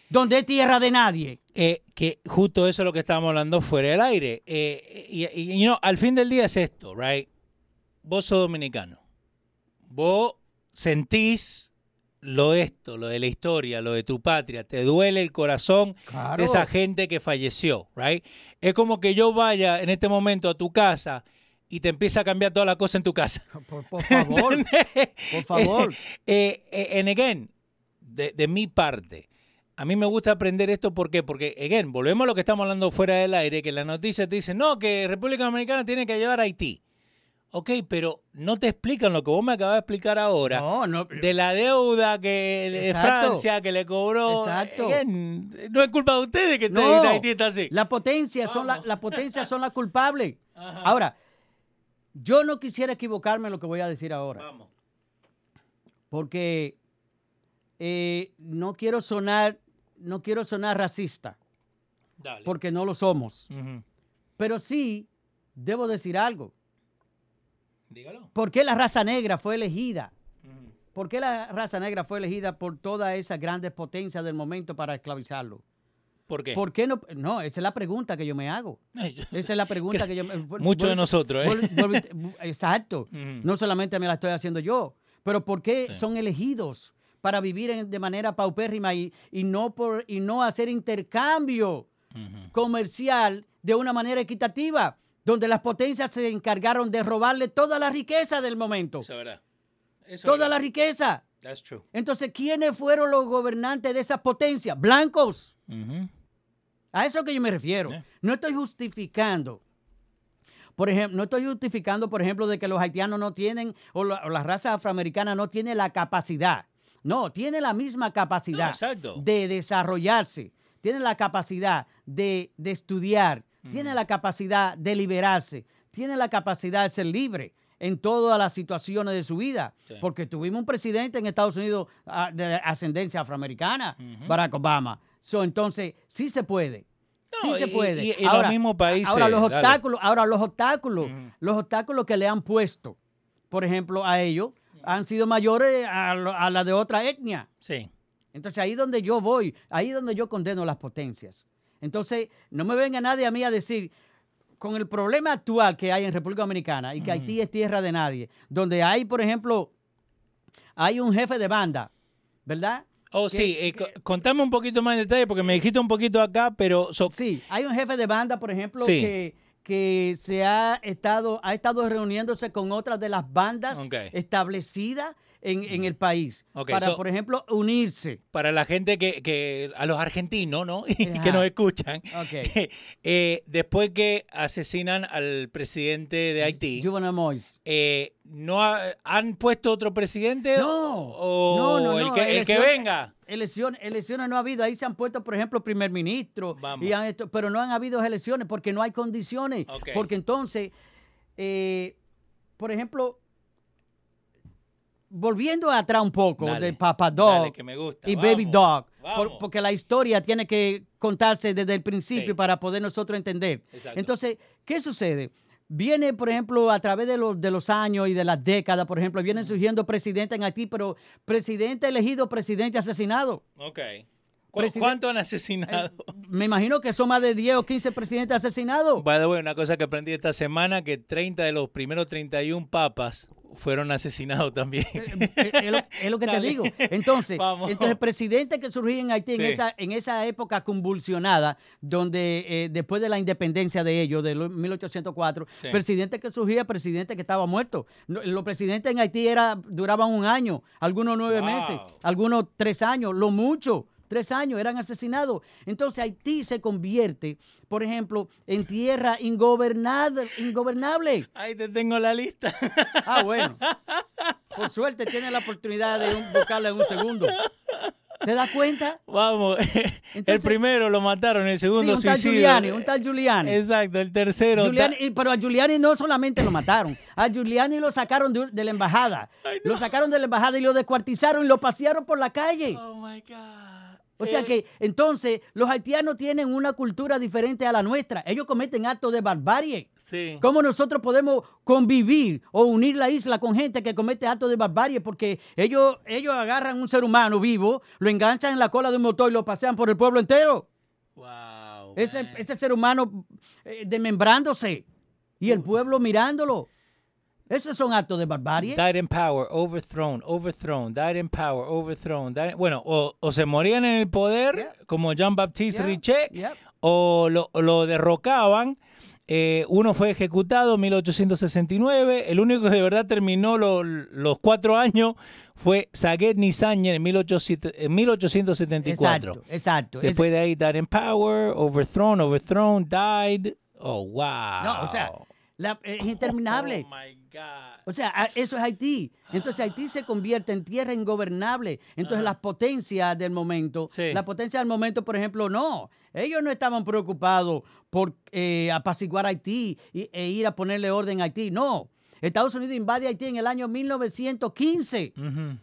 donde es tierra de nadie? Eh, que justo eso es lo que estábamos hablando fuera del aire. Eh, y, y, you know, al fin del día es esto, right? Vos sos dominicano. Vos sentís lo de esto, lo de la historia, lo de tu patria. Te duele el corazón Claro. de esa gente que falleció, right? Es como que yo vaya en este momento a tu casa y te empieza a cambiar toda la cosa en tu casa. Por, por favor, por favor. Eh, eh, and again, de, de mi parte, a mí me gusta aprender esto ¿por qué? porque, again, volvemos a lo que estamos hablando fuera del aire, que las noticias te dicen, no, que República Dominicana tiene que llevar a Haití. Ok, pero no te explican lo que vos me acabas de explicar ahora. No, no. De la deuda que de. Francia que le cobró. Exacto. Again, no es culpa de ustedes que No. Haití está así. La potencia son la, Vamos. la potencia son las culpables. Ajá. Ahora, yo no quisiera equivocarme en lo que voy a decir ahora, Vamos. porque eh, no quiero sonar, no quiero sonar racista, Dale. porque no lo somos. Pero sí debo decir algo. Dígalo. ¿Por qué la raza negra fue elegida? ¿Por qué la raza negra fue elegida por todas esas grandes potencias del momento para esclavizarlo? ¿Por qué? ¿Por qué no? No, esa es la pregunta que yo me hago. Esa es la pregunta que yo me... Muchos de nosotros, ¿eh? exacto. No solamente me la estoy haciendo yo, pero ¿por qué Sí. son elegidos para vivir en- de manera paupérrima y, y no por, y no hacer intercambio comercial de una manera equitativa? Donde las potencias se encargaron de robarle toda la riqueza del momento. Eso es verdad. Eso es Toda verdad. la riqueza. That's true. Entonces, ¿quiénes fueron los gobernantes de esas potencias? Blancos. A eso que yo me refiero. Yeah. No estoy justificando. Por ejemplo, no estoy justificando, por ejemplo, de que los haitianos no tienen, o la, o la raza afroamericana no tiene la capacidad. No, tiene la misma capacidad No, de desarrollarse, tiene la capacidad de, de estudiar, tiene la capacidad de liberarse, tiene la capacidad de ser libre en todas las situaciones de su vida. Sí. Porque tuvimos un presidente en Estados Unidos ah, de ascendencia afroamericana. Barack Obama. So, entonces, sí se puede. No, sí se puede. y- y los mismos países, Ahora los dale. obstáculos, ahora los obstáculos, los obstáculos que le han puesto, por ejemplo, a ellos, han sido mayores a, a la de otra etnia. Sí. Entonces ahí es donde yo voy, ahí es donde yo condeno las potencias. Entonces, no me venga nadie a mí a decir, con el problema actual que hay en República Dominicana y que Haití es tierra de nadie, donde hay, por ejemplo, hay un jefe de banda, ¿verdad? Oh, Que- sí. eh, co- contame un poquito más en detalle porque me dijiste un poquito acá, pero... so- Sí, hay un jefe de banda, por ejemplo, Sí. que, que se ha estado, ha estado reuniéndose con otras de las bandas establecidas en, en el país para, so- por ejemplo, unirse. para la gente que, que a los argentinos, ¿no? Y que nos escuchan. Ok. eh, después que asesinan al presidente de Haití, Juvenal Moïse. eh, ¿no ha- han puesto otro presidente? No, o no, no, el, que, el que venga. Elecciones, elecciones no ha habido. Ahí se han puesto, por ejemplo, primer ministro. Vamos. y han hecho- pero no han habido elecciones porque no hay condiciones. Ok. Porque entonces, eh, por ejemplo, volviendo atrás un poco Dale, de Papa dale, Dog que me gusta, y Baby Dog, por- porque la historia tiene que contarse desde el principio Sí. para poder nosotros entender. Exacto. Entonces, ¿qué sucede? Viene, por ejemplo, a través de los, de los años y de las décadas, por ejemplo, vienen surgiendo presidentes en Haití, pero presidente elegido, presidente asesinado. Ok. ¿Cu- ¿Cuánto han asesinado? Me imagino que son más de 10 o 15 presidentes asesinados. By the way, una cosa que aprendí esta semana, que 30 de los primeros 31 papas fueron asesinados también. Eh, eh, es, lo, es lo que te digo. Entonces, Vamos. entonces presidentes que surgían en Haití en, esa, en esa época convulsionada, donde eh, después de la independencia de ellos, de los 1804, Sí. presidente que surgía, presidente que estaba muerto. Los presidentes en Haití era, duraban un año, algunos nueve Wow. meses, algunos tres años, lo mucho. Tres años eran asesinados. Entonces Haití se convierte, por ejemplo, en tierra ingobernable. ingobernable. Ahí te tengo la lista. Ah, bueno. Por suerte tiene la oportunidad de un- buscarla en un segundo. ¿Te das cuenta? Vamos, el primero lo mataron, el Sí, segundo un tal. Giuliani, un tal Giuliani. Exacto, el tercero. Giuliani- ta- pero a Giuliani no solamente lo mataron, a Giuliani lo sacaron de, de la embajada. Ay, no. Lo sacaron de la embajada y lo descuartizaron y lo pasearon por la calle. Oh my God. O sea Eh, que entonces los haitianos tienen una cultura diferente a la nuestra. Ellos cometen actos de barbarie. Sí. ¿Cómo nosotros podemos convivir o unir la isla con gente que comete actos de barbarie? Porque ellos, ellos agarran un ser humano vivo, lo enganchan en la cola de un motor y lo pasean por el pueblo entero. Wow. Ese, ese ser humano eh, desmembrándose y el pueblo mirándolo. Esos son actos de barbarie. Died in power, overthrown, overthrown, died in power, overthrown. died- Bueno, o, o se morían en el poder, Yeah. como Jean-Baptiste Yeah, Richet, yeah. o lo, lo derrocaban. Eh, uno fue ejecutado en 1869. El único que de verdad terminó lo- los cuatro años fue Saguet Nizañez en 1800 en 1874. Exacto, exacto. Es- Después de ahí, died in power, overthrown, overthrown, died. Oh, wow. no, o sea, la- es interminable. Oh, my God. O sea, eso es Haití. Entonces Haití se convierte en tierra ingobernable. Entonces las potencias del momento, Sí. la potencia del momento, por ejemplo, no. Ellos no estaban preocupados por eh, apaciguar Haití y- e ir a ponerle orden a Haití. No. Estados Unidos invade Haití en el año 1915, Ujú.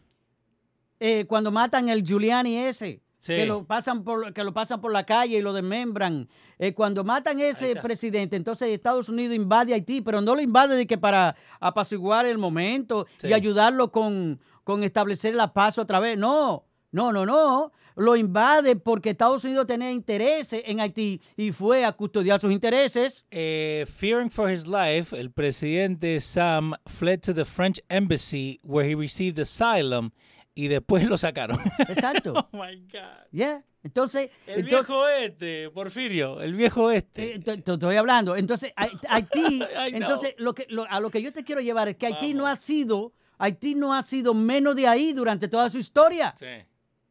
eh, cuando matan el Giuliani ese. Sí. Que lo, pasan por, que lo pasan por la calle y lo desmembran. Eh, cuando matan Ahí ese presidente, entonces Estados Unidos invade Haití, pero no lo invade de que para apaciguar el momento Sí. y ayudarlo con, con establecer la paz otra vez. No, no, no, no. Lo invade porque Estados Unidos tenía intereses en Haití y fue a custodiar sus intereses. Eh, fearing for his life, el presidente Sam fled to the French embassy where he received asylum y después lo sacaron. Exacto. oh my God. ¿Ya? Entonces, El entonces viejo este, Porfirio, el viejo este. Eh, te, te estoy hablando. Entonces, Hai- Haití, entonces lo que, lo- a lo que yo te quiero llevar es que Haití no ha sido, Haití no ha sido menos de ahí durante toda su historia. Sí.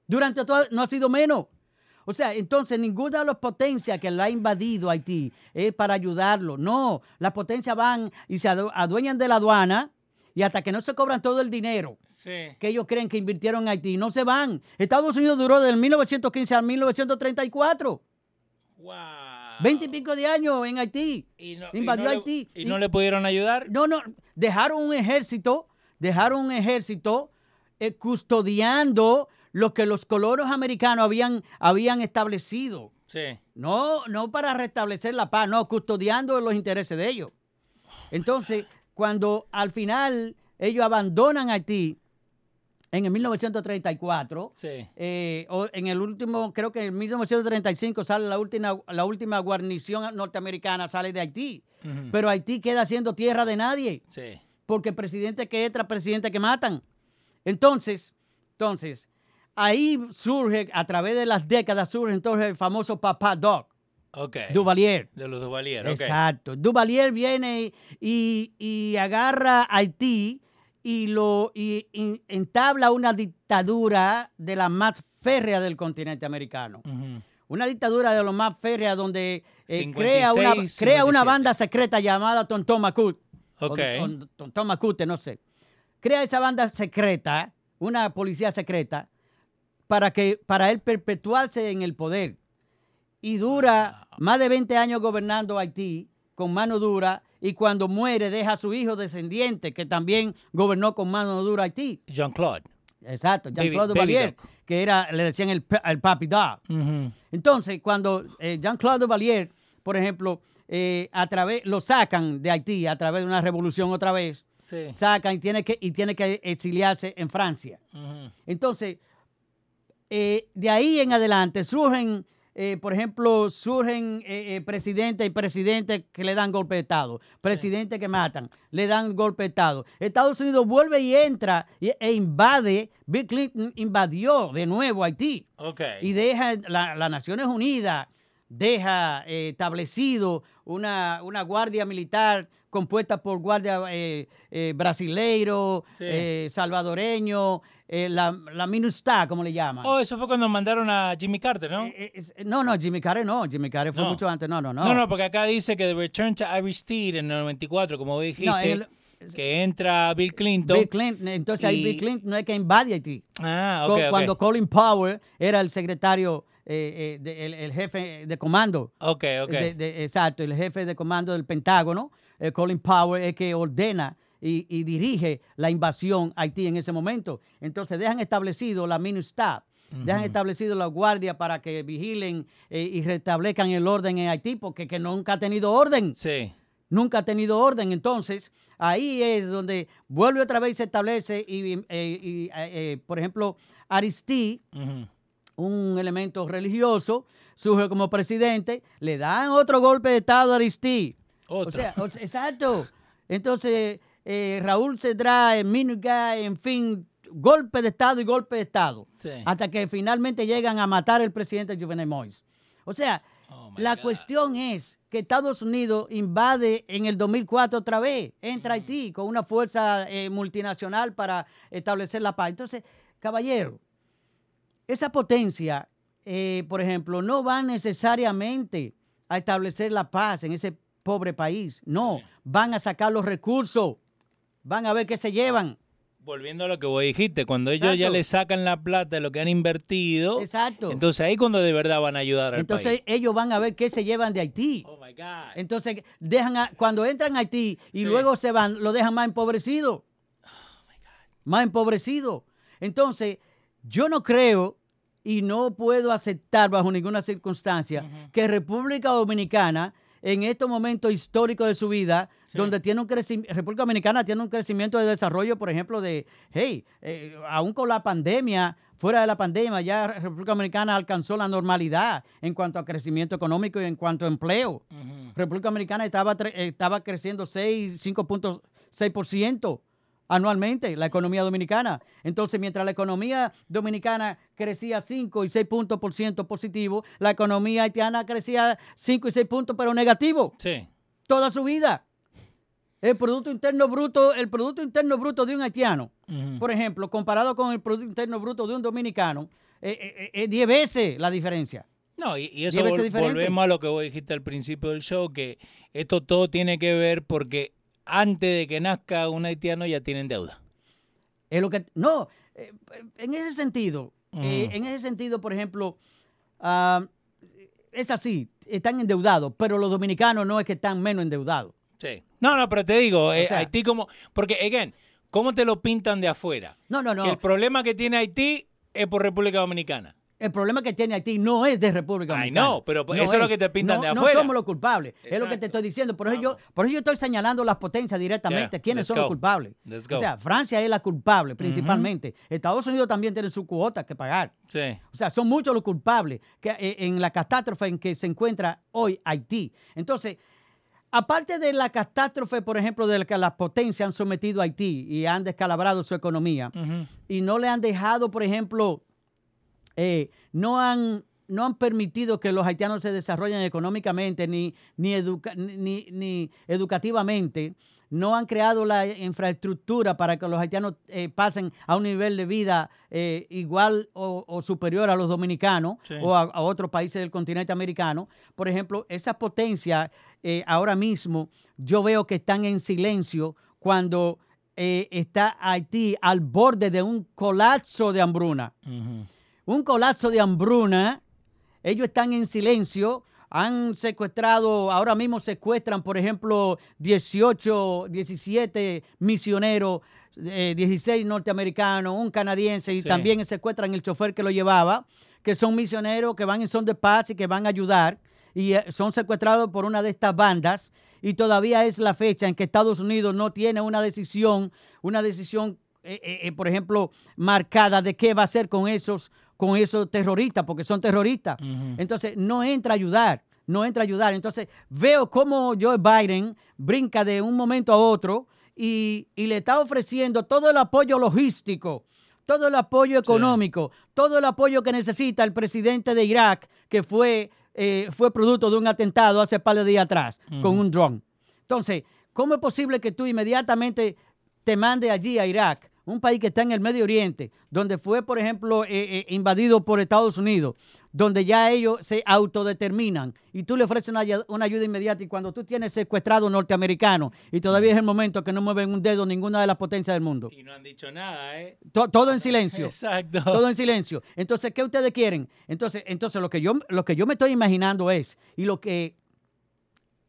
Durante toda, no ha sido menos. O sea, entonces ninguna de las potencias que la ha invadido Haití es para ayudarlo. No, las potencias van y se adu- adueñan de la aduana y hasta que no se cobran todo el dinero Sí. que ellos creen que invirtieron en Haití, no se van. Estados Unidos duró del 1915 al 1934. Wow. Veinte y pico de años en Haití. Y no, invadió no le- Haití. ¿Y Y- no le pudieron ayudar? No, no, dejaron un ejército, dejaron un ejército eh, custodiando lo que los colonos americanos habían, habían establecido. Sí. No, no para restablecer la paz, no, custodiando los intereses de ellos. Entonces, cuando al final ellos abandonan Haití en el 1934, Sí. eh, o en el último, creo que en 1935 sale la última, la última guarnición norteamericana, sale de Haití. Pero Haití queda siendo tierra de nadie, Sí. porque presidente que entra, presidente que matan. Entonces, entonces, ahí surge, a través de las décadas, surge entonces el famoso Papa Doc, Ok. Duvalier. De los Duvalier, ok. Exacto. Duvalier viene y, y agarra a Haití y lo y, y entabla una dictadura de la más férrea del continente americano. Una dictadura de lo más férrea donde eh, 56, crea, una, crea una 57. banda secreta llamada Tontón Macut. o Ok. de- o Tontón Macute, no sé. Crea esa banda secreta, una policía secreta, para, que, para él perpetuarse en el poder. Y dura más de 20 años gobernando Haití con mano dura y cuando muere deja a su hijo descendiente que también gobernó con mano dura Haití. Jean-Claude. Exacto, Jean-Claude Duvalier, que era, le decían el, el papi. Ujú. Entonces, cuando eh, Jean-Claude Duvalier, por ejemplo, eh, a través, lo sacan de Haití a través de una revolución otra vez, Sí. sacan y tiene que, y tiene que exiliarse en Francia. Entonces, eh, de ahí en adelante surgen, eh, por ejemplo, surgen eh, eh, presidentes y presidentes que le dan golpe de Estado, presidentes que matan, le dan golpe de Estado. Estados Unidos vuelve y entra y- e invade, Bill Clinton invadió de nuevo Haití. Y deja la- las Naciones Unidas deja eh, establecido una, una guardia militar compuesta por guardia eh, eh, brasileiro, Sí. eh, salvadoreño, la, la MINUSTA, como le llaman. Oh, eso fue cuando mandaron a Jimmy Carter, ¿no? No, no, Jimmy Carrey no, Jimmy Carrey fue No. mucho antes, no, no, no. no, no, porque acá dice que The Return to Aristide en el 94, como dijiste. No, en el- que entra Bill Clinton. Bill Clinton, entonces ahí y- Bill Clinton no es que invade Haití. Ah, Co- ok, ok. Cuando Colin Powell era el secretario, eh, eh, de- el, el jefe de comando. Ok, ok. de- de- exacto, el jefe de comando del Pentágono, eh, Colin Powell, es que ordena y, y dirige la invasión a Haití en ese momento. Entonces dejan establecido la MINUSTAP, dejan establecido la guardia para que vigilen eh, y restablezcan el orden en Haití, porque que nunca ha tenido orden Sí. nunca ha tenido orden. Entonces, ahí es donde vuelve otra vez y se establece, y, eh, y, por ejemplo, Aristí, un elemento religioso, surge como presidente, le dan otro golpe de Estado a Aristí. O sea, o sea, exacto. Entonces, eh, Raúl Cedrá, Minuga, en fin, golpe de Estado y golpe de Estado. Sí. Hasta que finalmente llegan a matar al presidente Juvenal Moïse. O sea, Oh, la God. cuestión es que Estados Unidos invade en el 2004 otra vez, entra a Haití con una fuerza eh, multinacional para establecer la paz. Entonces, caballero, esa potencia, eh, por ejemplo, no va necesariamente a establecer la paz en ese pobre país. No, van a sacar los recursos, van a ver qué se llevan. Volviendo a lo que vos dijiste, cuando ellos ya le sacan la plata de lo que han invertido, Exacto. entonces ahí cuando de verdad van a ayudar al Entonces país. ellos van a ver qué se llevan de Haití. Oh my God. Entonces, dejan a- cuando entran a Haití y Sí. luego se van, lo dejan más empobrecido. Más empobrecido. Entonces, yo no creo y no puedo aceptar bajo ninguna circunstancia que República Dominicana, en estos momentos históricos de su vida, Sí. donde tiene un crecimiento, República Dominicana tiene un crecimiento de desarrollo, por ejemplo, de, hey, eh, aún con la pandemia, fuera de la pandemia, ya República Dominicana alcanzó la normalidad en cuanto a crecimiento económico y en cuanto a empleo. República Dominicana estaba, estaba creciendo 6, 5.6% anualmente, la economía dominicana. Entonces, mientras la economía dominicana crecía 5 y 6 puntos por ciento positivo, la economía haitiana crecía 5 y 6 puntos, pero negativo, Sí. toda su vida. El Producto Interno Bruto, el Producto Interno Bruto de un haitiano, por ejemplo, comparado con el Producto Interno Bruto de un dominicano, eh, eh, eh, es 10 veces la diferencia. No, y, y eso vol- diferente. volvemos a lo que vos dijiste al principio del show, que esto todo tiene que ver porque antes de que nazca un haitiano ya tienen deuda. Es lo que no, eh, en ese sentido, eh, Mm. en ese sentido, por ejemplo, ah, es así, están endeudados, pero los dominicanos no es que están menos endeudados. Sí. No, no, pero te digo, eh, sea- Haití como... Porque, again, ¿cómo te lo pintan de afuera? No, no, no. Que el problema que tiene Haití es por República Dominicana. El problema que tiene Haití no es de República Ay, Dominicana. no, pero eso es lo que te pintan no, de No afuera. somos los culpables, es lo que te estoy diciendo. Por eso, yo, por eso yo estoy señalando las potencias directamente. Yeah, ¿Quiénes son los culpables? O sea, Francia es la culpable principalmente. Estados Unidos también tiene su cuota que pagar. Sí. O sea, son muchos los culpables que, eh, en la catástrofe en que se encuentra hoy Haití. Entonces, aparte de la catástrofe, por ejemplo, de la que las potencias han sometido a Haití y han descalabrado su economía y no le han dejado, por ejemplo, eh, no han no han permitido que los haitianos se desarrollen económicamente ni, ni, educa- ni, ni educativamente, no han creado la infraestructura para que los haitianos eh, pasen a un nivel de vida eh, igual o, o superior a los dominicanos Sí. o a, a otros países del continente americano. Por ejemplo, esas potencias eh, ahora mismo yo veo que están en silencio cuando eh, está Haití al borde de un colapso de hambruna Ujú. Un colapso de hambruna. Ellos están en silencio. Han secuestrado, ahora mismo secuestran, por ejemplo, 18, 17 misioneros, eh, 16 norteamericanos, un canadiense y Sí. también secuestran el chofer que lo llevaba, que son misioneros que van en son de paz y que van a ayudar. Y eh, son secuestrados por una de estas bandas. Y todavía es la fecha en que Estados Unidos no tiene una decisión, una decisión eh, eh, por ejemplo, marcada de qué va a hacer con esos, con esos terroristas, porque son terroristas. Entonces, no entra a ayudar, no entra a ayudar. Entonces, veo cómo Joe Biden brinca de un momento a otro y, y le está ofreciendo todo el apoyo logístico, todo el apoyo económico, todo el apoyo que necesita el presidente de Irak, que fue, eh, fue producto de un atentado hace par de días atrás con un dron. Entonces, ¿cómo es posible que tú inmediatamente te mande allí a Irak un país que está en el Medio Oriente, donde fue, por ejemplo, eh, eh, invadido por Estados Unidos, donde ya ellos se autodeterminan y tú le ofreces una, ayuda inmediata y cuando tú tienes secuestrado norteamericano y todavía es el momento que no mueven un dedo ninguna de las potencias del mundo. Y no han dicho nada, ¿eh? todo en silencio. Exacto. Todo en silencio. Entonces, ¿qué ustedes quieren? Entonces, entonces lo, que yo, lo que yo me estoy imaginando es, y lo que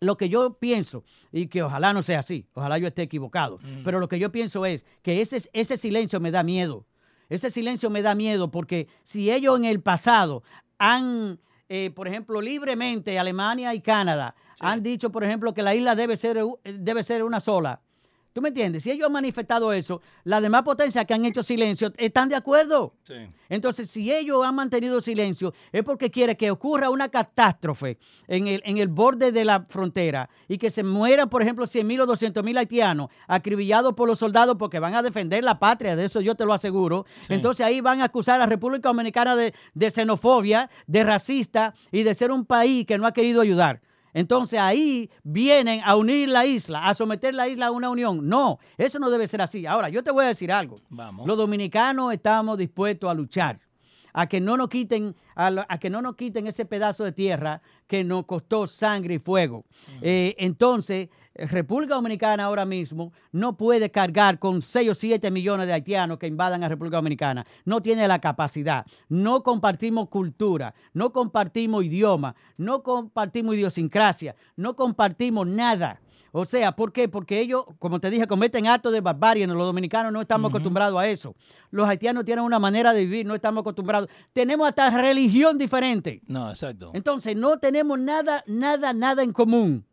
lo que yo pienso, y que ojalá no sea así, ojalá yo esté equivocado, mm. pero lo que yo pienso es que ese, ese silencio me da miedo. Ese silencio me da miedo porque si ellos en el pasado han, eh, por ejemplo, libremente, Alemania y Canadá, han dicho, por ejemplo, que la isla debe ser, debe ser una sola. ¿Tú me entiendes? Si ellos han manifestado eso, las demás potencias que han hecho silencio están de acuerdo. Sí. Entonces, si ellos han mantenido silencio, es porque quiere que ocurra una catástrofe en el, en el borde de la frontera y que se mueran, por ejemplo, 100 mil o 200 mil haitianos acribillados por los soldados porque van a defender la patria, de eso yo te lo aseguro. Entonces ahí van a acusar a República Dominicana de, de xenofobia, de racista y de ser un país que no ha querido ayudar. Entonces ahí vienen a unir la isla, a someter la isla a una unión. No, eso no debe ser así. Ahora, yo te voy a decir algo. Vamos. Los dominicanos estamos dispuestos a luchar, a que no nos quiten, a, que no nos quiten ese pedazo de tierra que nos costó sangre y fuego. Eh, entonces, República Dominicana ahora mismo no puede cargar con 6 o 7 millones de haitianos que invadan a República Dominicana. No tiene la capacidad. No compartimos cultura, no compartimos idioma, no compartimos idiosincrasia, no compartimos nada. O sea, ¿por qué? Porque ellos, como te dije, cometen actos de barbarie. Los dominicanos no estamos acostumbrados a eso. Los haitianos tienen una manera de vivir, no estamos acostumbrados. Tenemos hasta religión diferente. No, exacto. Entonces, no tenemos nada, nada, nada en común.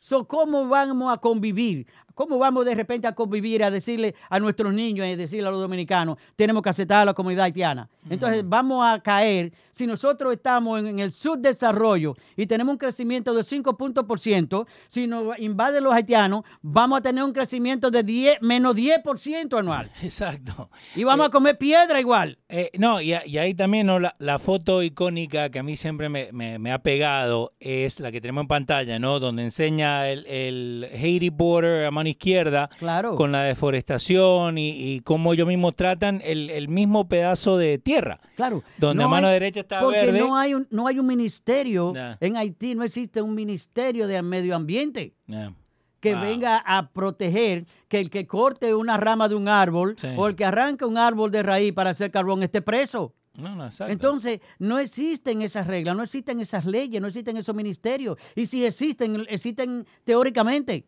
So, ¿Cómo vamos a convivir? ¿Cómo vamos de repente a convivir, a decirle a nuestros niños y decirle a los dominicanos, tenemos que aceptar a la comunidad haitiana? Entonces vamos a caer, si nosotros estamos en, el subdesarrollo y tenemos un crecimiento de 5 puntos por ciento, si nos invaden los haitianos, vamos a tener un crecimiento de 10, menos 10% anual. Exacto. Y vamos a eh, comer piedra igual. Eh, no, y, ahí también ¿no? La, foto icónica que a mí siempre me, ha pegado es la que tenemos en pantalla, ¿no? Donde enseña el, el Haiti border a izquierda, con la deforestación y, cómo ellos mismos tratan el, mismo pedazo de tierra. Claro. Donde a mano derecha está porque verde. no hay un, no hay un ministerio, en Haití no existe un ministerio de medio ambiente. que venga a proteger que el que corte una rama de un árbol o el que arranque un árbol de raíz para hacer carbón esté preso. No, no, Entonces, no existen esas reglas, no existen esas leyes, no existen esos ministerios. Y si existen, existen teóricamente.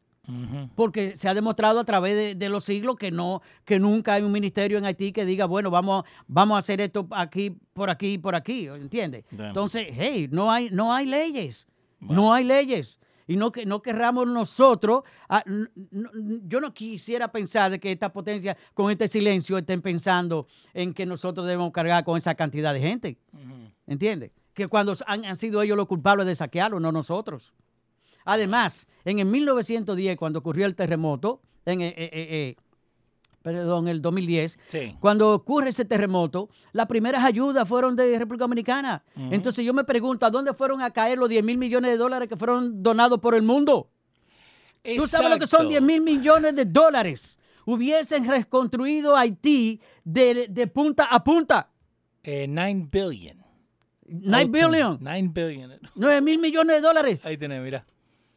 Porque se ha demostrado a través de, los siglos que no, que nunca hay un ministerio en Haití que diga, bueno, vamos, vamos a hacer esto aquí, por aquí, por aquí, ¿entiendes? Entonces, hey, no hay, no hay leyes, no hay leyes. Y no, que, no querramos nosotros, ah, yo no quisiera pensar de que esta potencia con este silencio estén pensando en que nosotros debemos cargar con esa cantidad de gente. ¿Entiendes? Que cuando han, han sido ellos los culpables de saquearlo, no nosotros. Además, en el 1910, cuando ocurrió el terremoto, en, eh, eh, eh, perdón, el 2010, cuando ocurre ese terremoto, las primeras ayudas fueron de República Dominicana. Entonces yo me pregunto, ¿a dónde fueron a caer los 10 mil millones de dólares que fueron donados por el mundo? ¿Tú sabes lo que son 10 mil millones de dólares? Hubiesen reconstruido Haití de, punta a punta. 9 billion. 9 billion. 9 billion. 9 mil millones de dólares. Ahí tenés, mira.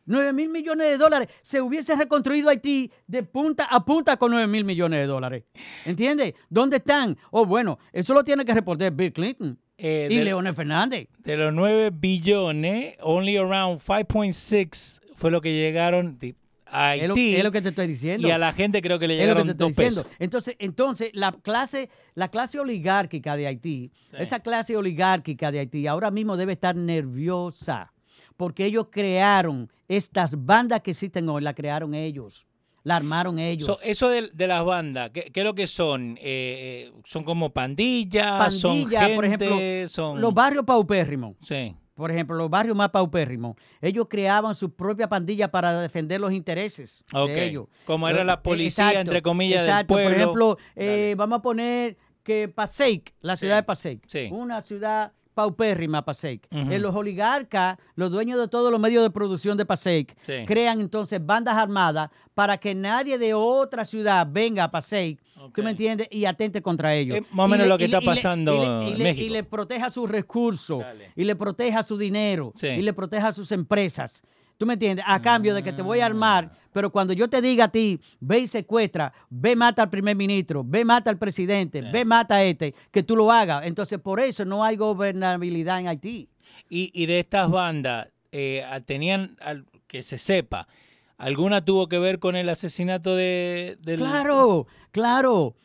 9 mil millones de dólares. Se hubiese reconstruido Haití de punta a punta con 9 mil millones de dólares. ¿Entiendes? ¿Dónde están? Oh, bueno, eso lo tiene que reportar Bill Clinton. Eh, y Leonel Fernández. De los 9 billones, only around 5.6 fue lo que llegaron a Haití. Es lo, que te estoy diciendo. Y a la gente creo que le llegaron es lo Pesos. Entonces, entonces la clase, la clase oligárquica de Haití, esa clase oligárquica de Haití ahora mismo debe estar nerviosa porque ellos crearon estas bandas que existen hoy, la crearon ellos. La armaron ellos. eso de, las bandas, ¿qué, es lo que son? Eh, eh, ¿Son como pandillas? Pandillas, por ejemplo, son... los barrios paupérrimos. Sí. Por ejemplo, los barrios más paupérrimos. Ellos creaban su propia pandilla para defender los intereses de ellos. Como era la policía, entre comillas, del pueblo. Por ejemplo, eh, vamos a poner que Paseic, la ciudad de Paseic, una ciudad paupérrima Pasek. Ujú. Eh, los oligarcas, los dueños de todos los medios de producción de Pasek, Sí. crean entonces bandas armadas para que nadie de otra ciudad venga a Pasek, Ok. ¿tú me entiendes? Y atente contra ellos. Es más o menos le- lo que está le- pasando y le- en México. Y le proteja sus recursos, Dale. y le proteja su dinero, Sí. y le proteja sus empresas. ¿Tú me entiendes? A cambio de que te voy a Ah. armar, pero cuando yo te diga a ti, ve y secuestra, ve mata al primer ministro, ve mata al presidente, Sí. ve mata a este, que tú lo hagas. Entonces, por eso no hay gobernabilidad en Haití. Y, y de estas bandas, eh, tenían, al- que se sepa, ¿alguna tuvo que ver con el asesinato de, del... Claro, claro.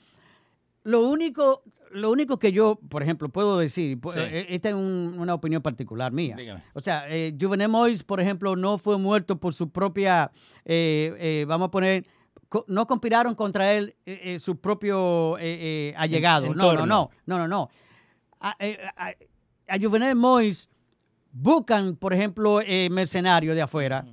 Lo único, lo único que yo, por ejemplo, puedo decir, Sí. eh, esta es un- una opinión particular mía. Dígame. O sea, eh, Juvenel Moïse, por ejemplo, no fue muerto por su propia, eh, eh, vamos a poner, co- no conspiraron contra él su propio allegado. No, no, no, no, no, no. A, a- a Juvenel Moïse buscan, por ejemplo, eh, mercenarios de afuera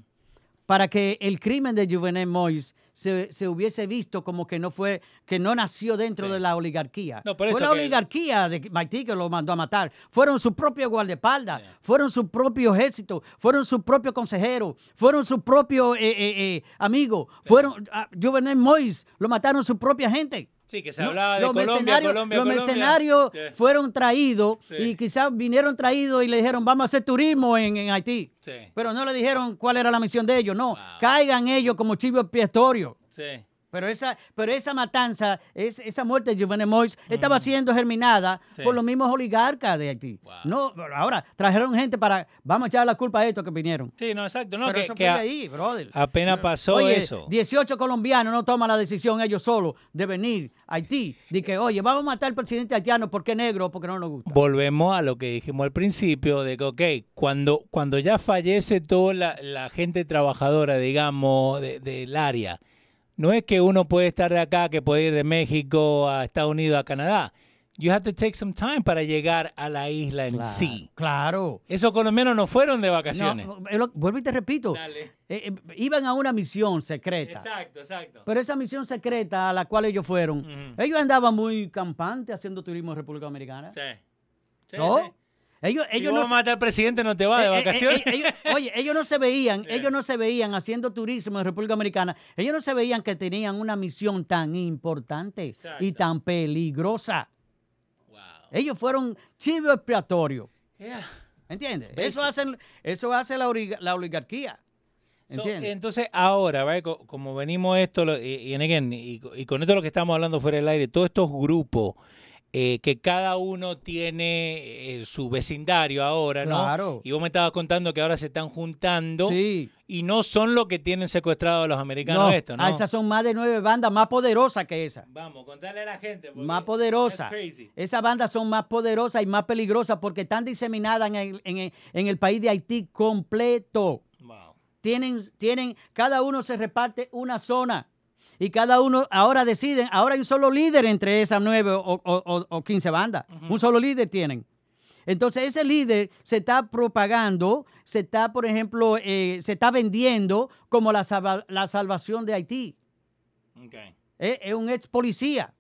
para que el crimen de Juvenel Moïse se, se hubiese visto como que no fue, que no nació dentro Sí. de la oligarquía. No, fue la que- oligarquía de Haití que lo mandó a matar. Fueron sus propios guardaespaldas, fueron su propio ejército, fueron sus propios consejeros, fueron sus propios eh, eh, eh, amigos, fueron a Juvenel Moïse, lo mataron su propia gente. Sí, que se No, hablaba de Colombia, mercenarios, Colombia, los Colombia. mercenarios fueron traídos Sí. y quizás vinieron traídos y le dijeron vamos a hacer turismo en, en Haití. Sí, Pero no le dijeron cuál era la misión de ellos, no. Wow. Caigan ellos como chivo expiatorio. sí. Pero esa, pero esa matanza, es- esa muerte de Juvenel Moïse estaba siendo germinada Mm. Sí. por los mismos oligarcas de Haití. Wow. No, ahora trajeron gente para, vamos a echar la culpa a estos que vinieron. Sí, no, exacto. No, pero que, eso que fue a- de ahí, brother. apenas pasó Oye, eso. 18 colombianos no toman la decisión ellos solos de venir a Haití. De que, oye, vamos a matar al presidente haitiano porque es negro o porque no nos gusta. Volvemos a lo que dijimos al principio, de que, ok, cuando, cuando ya fallece toda la, la gente trabajadora, digamos, de- del área, no es que uno puede estar de acá, que puede ir de México a Estados Unidos, a Canadá. You have to take some time para llegar a la isla en Claro, sí. Claro. Esos colombianos no fueron de No, vacaciones. es lo- vuelvo y te repito. Dale. Eh, eh, iban a una misión secreta. Exacto, exacto. Pero esa misión secreta a la cual ellos fueron, ellos andaban muy campantes haciendo turismo en República Dominicana. Sí. Sí, So, sí. Ellos, Si ellos vos no se- matas al presidente, no te vas de eh, eh, eh, vacaciones. eh, ellos- oye, ellos no se veían, ellos no se veían haciendo turismo en República Dominicana. Ellos no se veían que tenían una misión tan importante y tan peligrosa. Wow. Ellos fueron chivo expiatorio. Yeah. ¿Entiendes? Eso hace, eso hace la, oliga- la oligarquía. So, entonces, ahora. Co- como venimos esto, y, y, y con esto lo que estamos hablando fuera del aire, todos estos grupos eh, que cada uno tiene eh, su vecindario ahora, ¿no? Claro. Y vos me estabas contando que ahora se están juntando sí. y no son los que tienen secuestrados a los americanos No, esto, ¿no? ah, esas son más de nueve bandas más poderosas que esa. Vamos, contale a la gente. más poderosa. that's crazy. Esas bandas son más poderosas y más peligrosas porque están diseminadas en el, en el- en el país de Haití completo. Wow. Tienen, tienen, cada uno se reparte una zona. Y cada uno ahora deciden, ahora hay un solo líder entre esas nueve o, o, o- o 15 bandas. Un solo líder tienen. Entonces ese líder se está propagando, se está, por ejemplo, eh, se está vendiendo como la, salva- la salvación de Haití. Okay. Es, es un ex policía.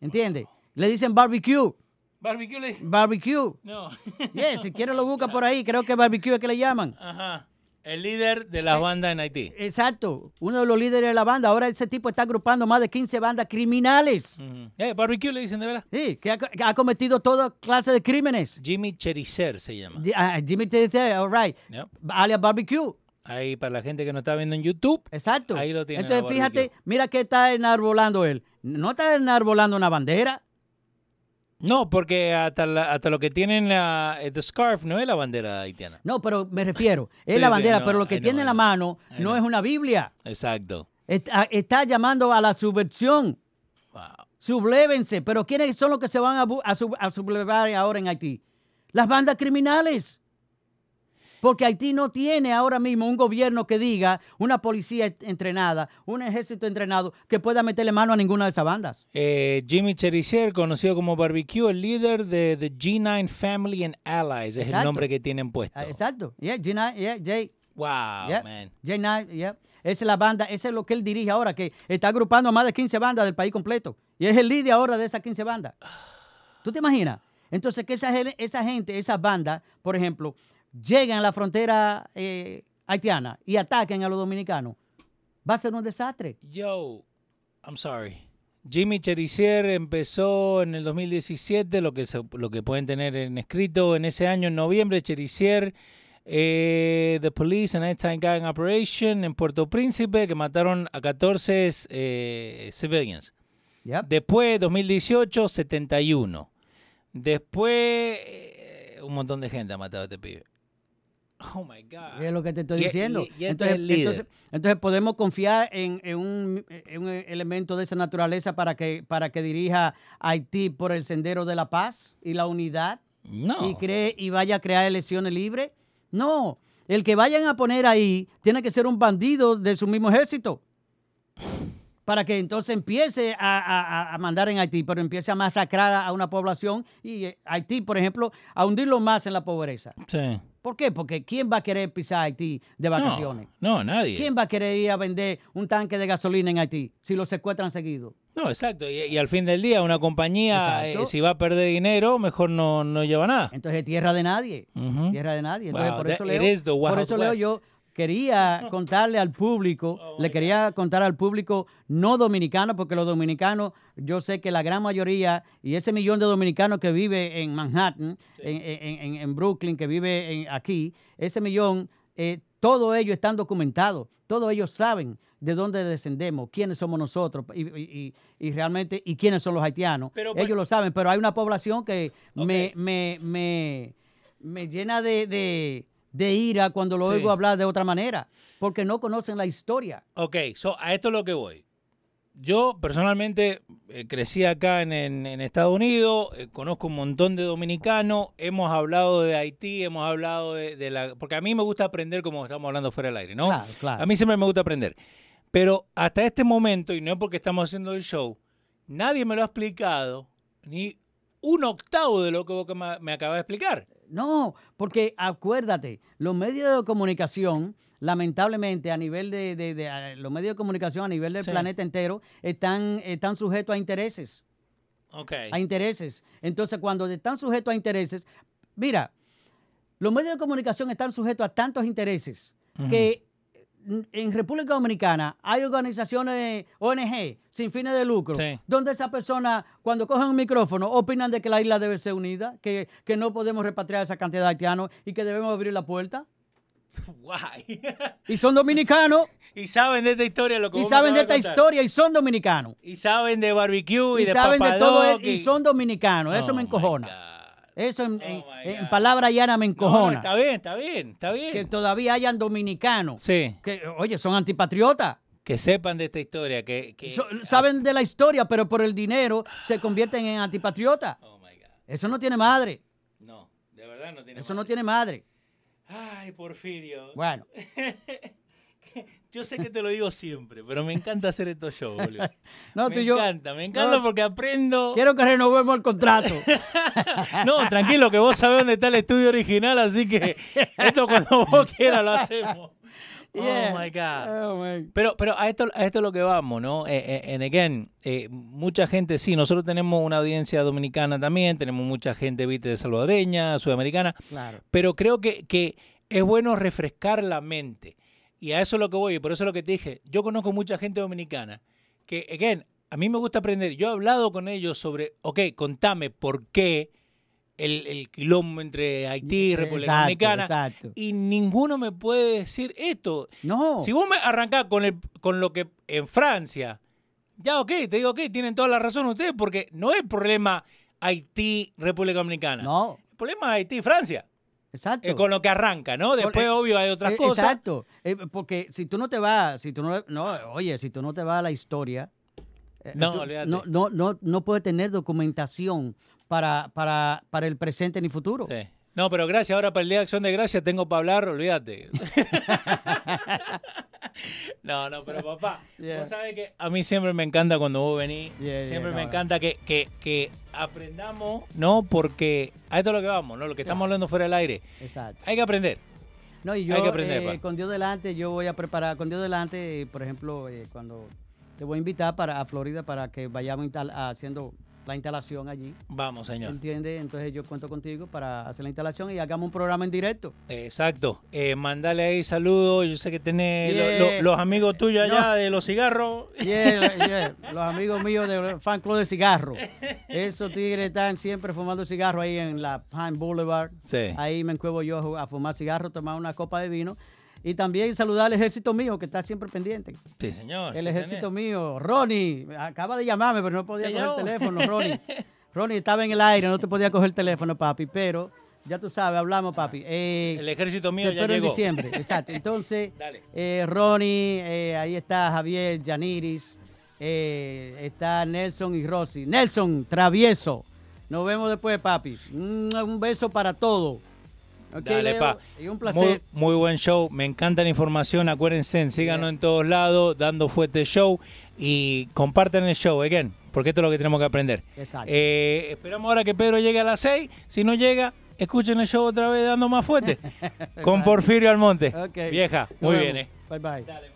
¿Entiendes? Le dicen barbecue. Barbecue le- Barbecue. No. Yes, si quiere lo busca por ahí. Creo que barbecue es que le llaman. Ajá. El líder de las Eh, bandas en Haití. Exacto. Uno de los líderes de la banda. Ahora ese tipo está agrupando más de 15 bandas criminales. Eh, barbecue le dicen de verdad. Sí, que ha, que ha cometido toda clase de crímenes. Jimmy Chericer se llama. Ah, Jimmy dice, all right. Yep. Alias barbecue. Ahí para la gente que no está viendo en YouTube. Exacto. Ahí lo tiene Entonces, fíjate, mira que está enarbolando él. No está enarbolando una bandera. No, porque hasta, la- hasta lo que tienen la eh, the scarf no es la bandera haitiana. No, pero me refiero. Es Sí, la bandera, no, pero lo que I know, tiene en la mano no es una Biblia. Exacto. Está, está llamando a la subversión. Wow. Sublévense. Pero ¿quiénes son los que se van a, bu- a, sub- a sublevar ahora en Haití? Las bandas criminales. Porque Haití no tiene ahora mismo un gobierno que diga, una policía ent- entrenada, un ejército entrenado, que pueda meterle mano a ninguna de esas bandas. Eh, Jimmy Chericer, conocido como Barbecue, el líder de The G9 Family and Allies, es el nombre que tienen puesto. Ah, Exacto. Yeah, G9, yeah, J, Wow, yeah, man. J9, yeah. Esa es la banda, esa es lo que él dirige ahora, que está agrupando a más de 15 bandas del país completo. Y es el líder ahora de esas 15 bandas. ¿Tú te imaginas? Entonces, que esa, esa gente, esas bandas, por ejemplo, lleguen a la frontera eh, haitiana y ataquen a los dominicanos, va a ser un desastre. Yo, I'm sorry. Jimmy Cherisier empezó en el 2017, lo que, se- lo que pueden tener en escrito en ese año, en noviembre, Cherisier, eh, The Police and Nighttime Gang Operation en Puerto Príncipe, que mataron a 14 eh, civilians. Yep. Después, 2018, 71. Después, eh, un montón de gente ha matado a este pibe. Oh my God. Es lo que te estoy diciendo. y- y este es entonces, entonces, entonces podemos confiar en, en un, en un elemento de esa naturaleza para que, para que dirija a Haití por el sendero de la paz y la unidad No. y, cree, y vaya a crear elecciones libres. No, el que vayan a poner ahí tiene que ser un bandido de su mismo ejército. Para que entonces empiece a, a- a mandar en Haití, pero empiece a masacrar a una población y eh, Haití, por ejemplo, a hundirlo más en la pobreza. Sí. ¿Por qué? Porque ¿quién va a querer pisar Haití de vacaciones? No, no, nadie. ¿Quién va a querer ir a vender un tanque de gasolina en Haití si lo secuestran seguido? No, exacto. Y, y al fin del día, una compañía, eh, si va a perder dinero, mejor no, no lleva nada. Entonces, tierra de nadie. Tierra de nadie. Entonces, Wow, por eso leo, por eso leo yo quería contarle al público, Oh, le quería contar al público no dominicano, porque los dominicanos, yo sé que la gran mayoría, y ese millón de dominicanos que vive en Manhattan, en, en- en- en Brooklyn, que vive en- aquí, ese millón, eh, todos ellos están documentados, todos ellos saben de dónde descendemos, quiénes somos nosotros y, y- realmente, y quiénes son los haitianos. Pero, ellos lo saben, pero hay una población que me, me, me, me llena de, de- de ira cuando lo Sí. oigo hablar de otra manera, porque no conocen la historia. Ok, so, a esto es lo que voy. Yo personalmente eh, crecí acá en, en- en Estados Unidos, eh, conozco un montón de dominicanos, hemos hablado de Haití, hemos hablado de, de la... Porque a mí me gusta aprender como estamos hablando fuera del aire, ¿no? Claro, claro. A mí siempre me gusta aprender. Pero hasta este momento, y no es porque estamos haciendo el show, nadie me lo ha explicado, ni un octavo de lo que vos me, me acabas de explicar. No, porque acuérdate, los medios de comunicación, lamentablemente, a nivel de, de- de- a- los medios de comunicación a nivel del Sí. planeta entero, están, están sujetos a intereses. Ok. a intereses. Entonces, cuando están sujetos a intereses, mira, los medios de comunicación están sujetos a tantos intereses que en República Dominicana hay organizaciones ONG sin fines de lucro, Sí. donde esas personas, cuando cogen un micrófono, opinan de que la isla debe ser unida, que, que no podemos repatriar esa cantidad de haitianos y que debemos abrir la puerta. Guay. Y son dominicanos y saben de esta historia lo que y saben de esta historia y son dominicanos. Y saben de barbecue y, Y de saben de todo papadoc e- y son dominicanos. Eso Oh me my encojona. Eso en, Oh en- palabra llana me No, no, encojona. está bien, está bien, está bien. que todavía hayan dominicanos sí, que, oye, son antipatriotas. que sepan de esta historia, que... que- So- saben de la historia, pero por el dinero se convierten en antipatriotas. Oh, my God. Eso no tiene madre. No, de verdad no tiene Eso no tiene madre. Ay, Porfirio. Bueno, Yo sé que te lo digo siempre, pero me encanta hacer estos shows, boludo. no, me encanta, me encanta no, porque aprendo... quiero que renovemos el contrato. No, tranquilo, que vos sabés dónde está el estudio original, así que esto cuando vos quieras lo hacemos. Yeah. Oh, my God. Oh. Pero, pero a esto, a esto es lo que vamos, ¿no? Eh, eh, and again, eh, mucha gente, sí, nosotros tenemos una audiencia dominicana también, tenemos mucha gente, viste, de salvadoreña, sudamericana, Claro. pero creo que, que es bueno refrescar la mente. Y a eso es lo que voy, y por eso es lo que te dije. Yo conozco mucha gente dominicana que, again, a mí me gusta aprender. Yo he hablado con ellos sobre, ok, contame por qué el, el quilombo entre Haití y República Dominicana. Exacto. Y ninguno me puede decir esto. No. Si vos me arrancás con, el, con lo que en Francia, ya ok, te digo ok, tienen toda la razón ustedes, porque no es problema Haití-República Dominicana. No. El problema es Haití-Francia. Exacto. Con lo que arranca, ¿no? Después, eh, obvio, hay otras Eh, cosas. Exacto. Eh, porque si tú no te vas, si tú no, no, oye, si tú no te vas a la historia, eh, No, tú- no, no, no, no puedes tener documentación para, para, para el presente ni futuro. Sí. No, pero gracias. Ahora para el Día de Acción de Gracias tengo para hablar, olvídate. no, no, pero papá, Yeah. vos sabés que a mí siempre me encanta cuando vos venís. Yeah, siempre yeah, me no, encanta que, que, que aprendamos, ¿no? Porque a esto es lo que vamos, ¿no? Lo que estamos hablando fuera del aire. Exacto. Hay que aprender. No, y yo, Hay que aprender, eh, con Dios delante, yo voy a preparar, con Dios delante, por ejemplo, eh, cuando te voy a invitar para a Florida para que vayamos haciendo la instalación allí. Vamos, señor. ¿Entiendes? Entonces yo cuento contigo para hacer la instalación y hagamos un programa en directo. Exacto. Eh, mandale ahí saludos. Yo sé que tenés Yeah. lo- lo- los amigos tuyos allá No. de los cigarros. Yeah, yeah, Los amigos míos del fan club de cigarro. Esos tigres están siempre fumando cigarro ahí en la Pine Boulevard. Sí. Ahí me encuevo yo a fumar cigarro, tomar una copa de vino. Y también saludar al ejército mío que está siempre pendiente. Sí, señor. El sí ejército tenés. mío, Ronnie, acaba de llamarme, pero no podía ¿Te coger el teléfono, Ronnie. Ronnie estaba en el aire, no te podía coger el teléfono, papi, pero ya tú sabes, hablamos, papi. Eh, El ejército mío ya espero en llegó. diciembre, exacto. Entonces, eh, Ronnie, eh, ahí está Javier, Yaniris, está Nelson y Rosy. Nelson, travieso. Nos vemos después, papi. Un, un beso para todos. Dale, Leo, pa. Y un placer. Muy, muy buen show. Me encanta la información. Acuérdense, síganos en todos lados, dando fuerte show y compartan el show, again, porque esto es lo que tenemos que aprender. Exacto. Eh, esperamos ahora que Pedro llegue a las 6. Si no llega, escuchen el show otra vez dando más fuerte. Con Porfirio Almonte. Vieja, muy bien, eh. Bye bye. Dale,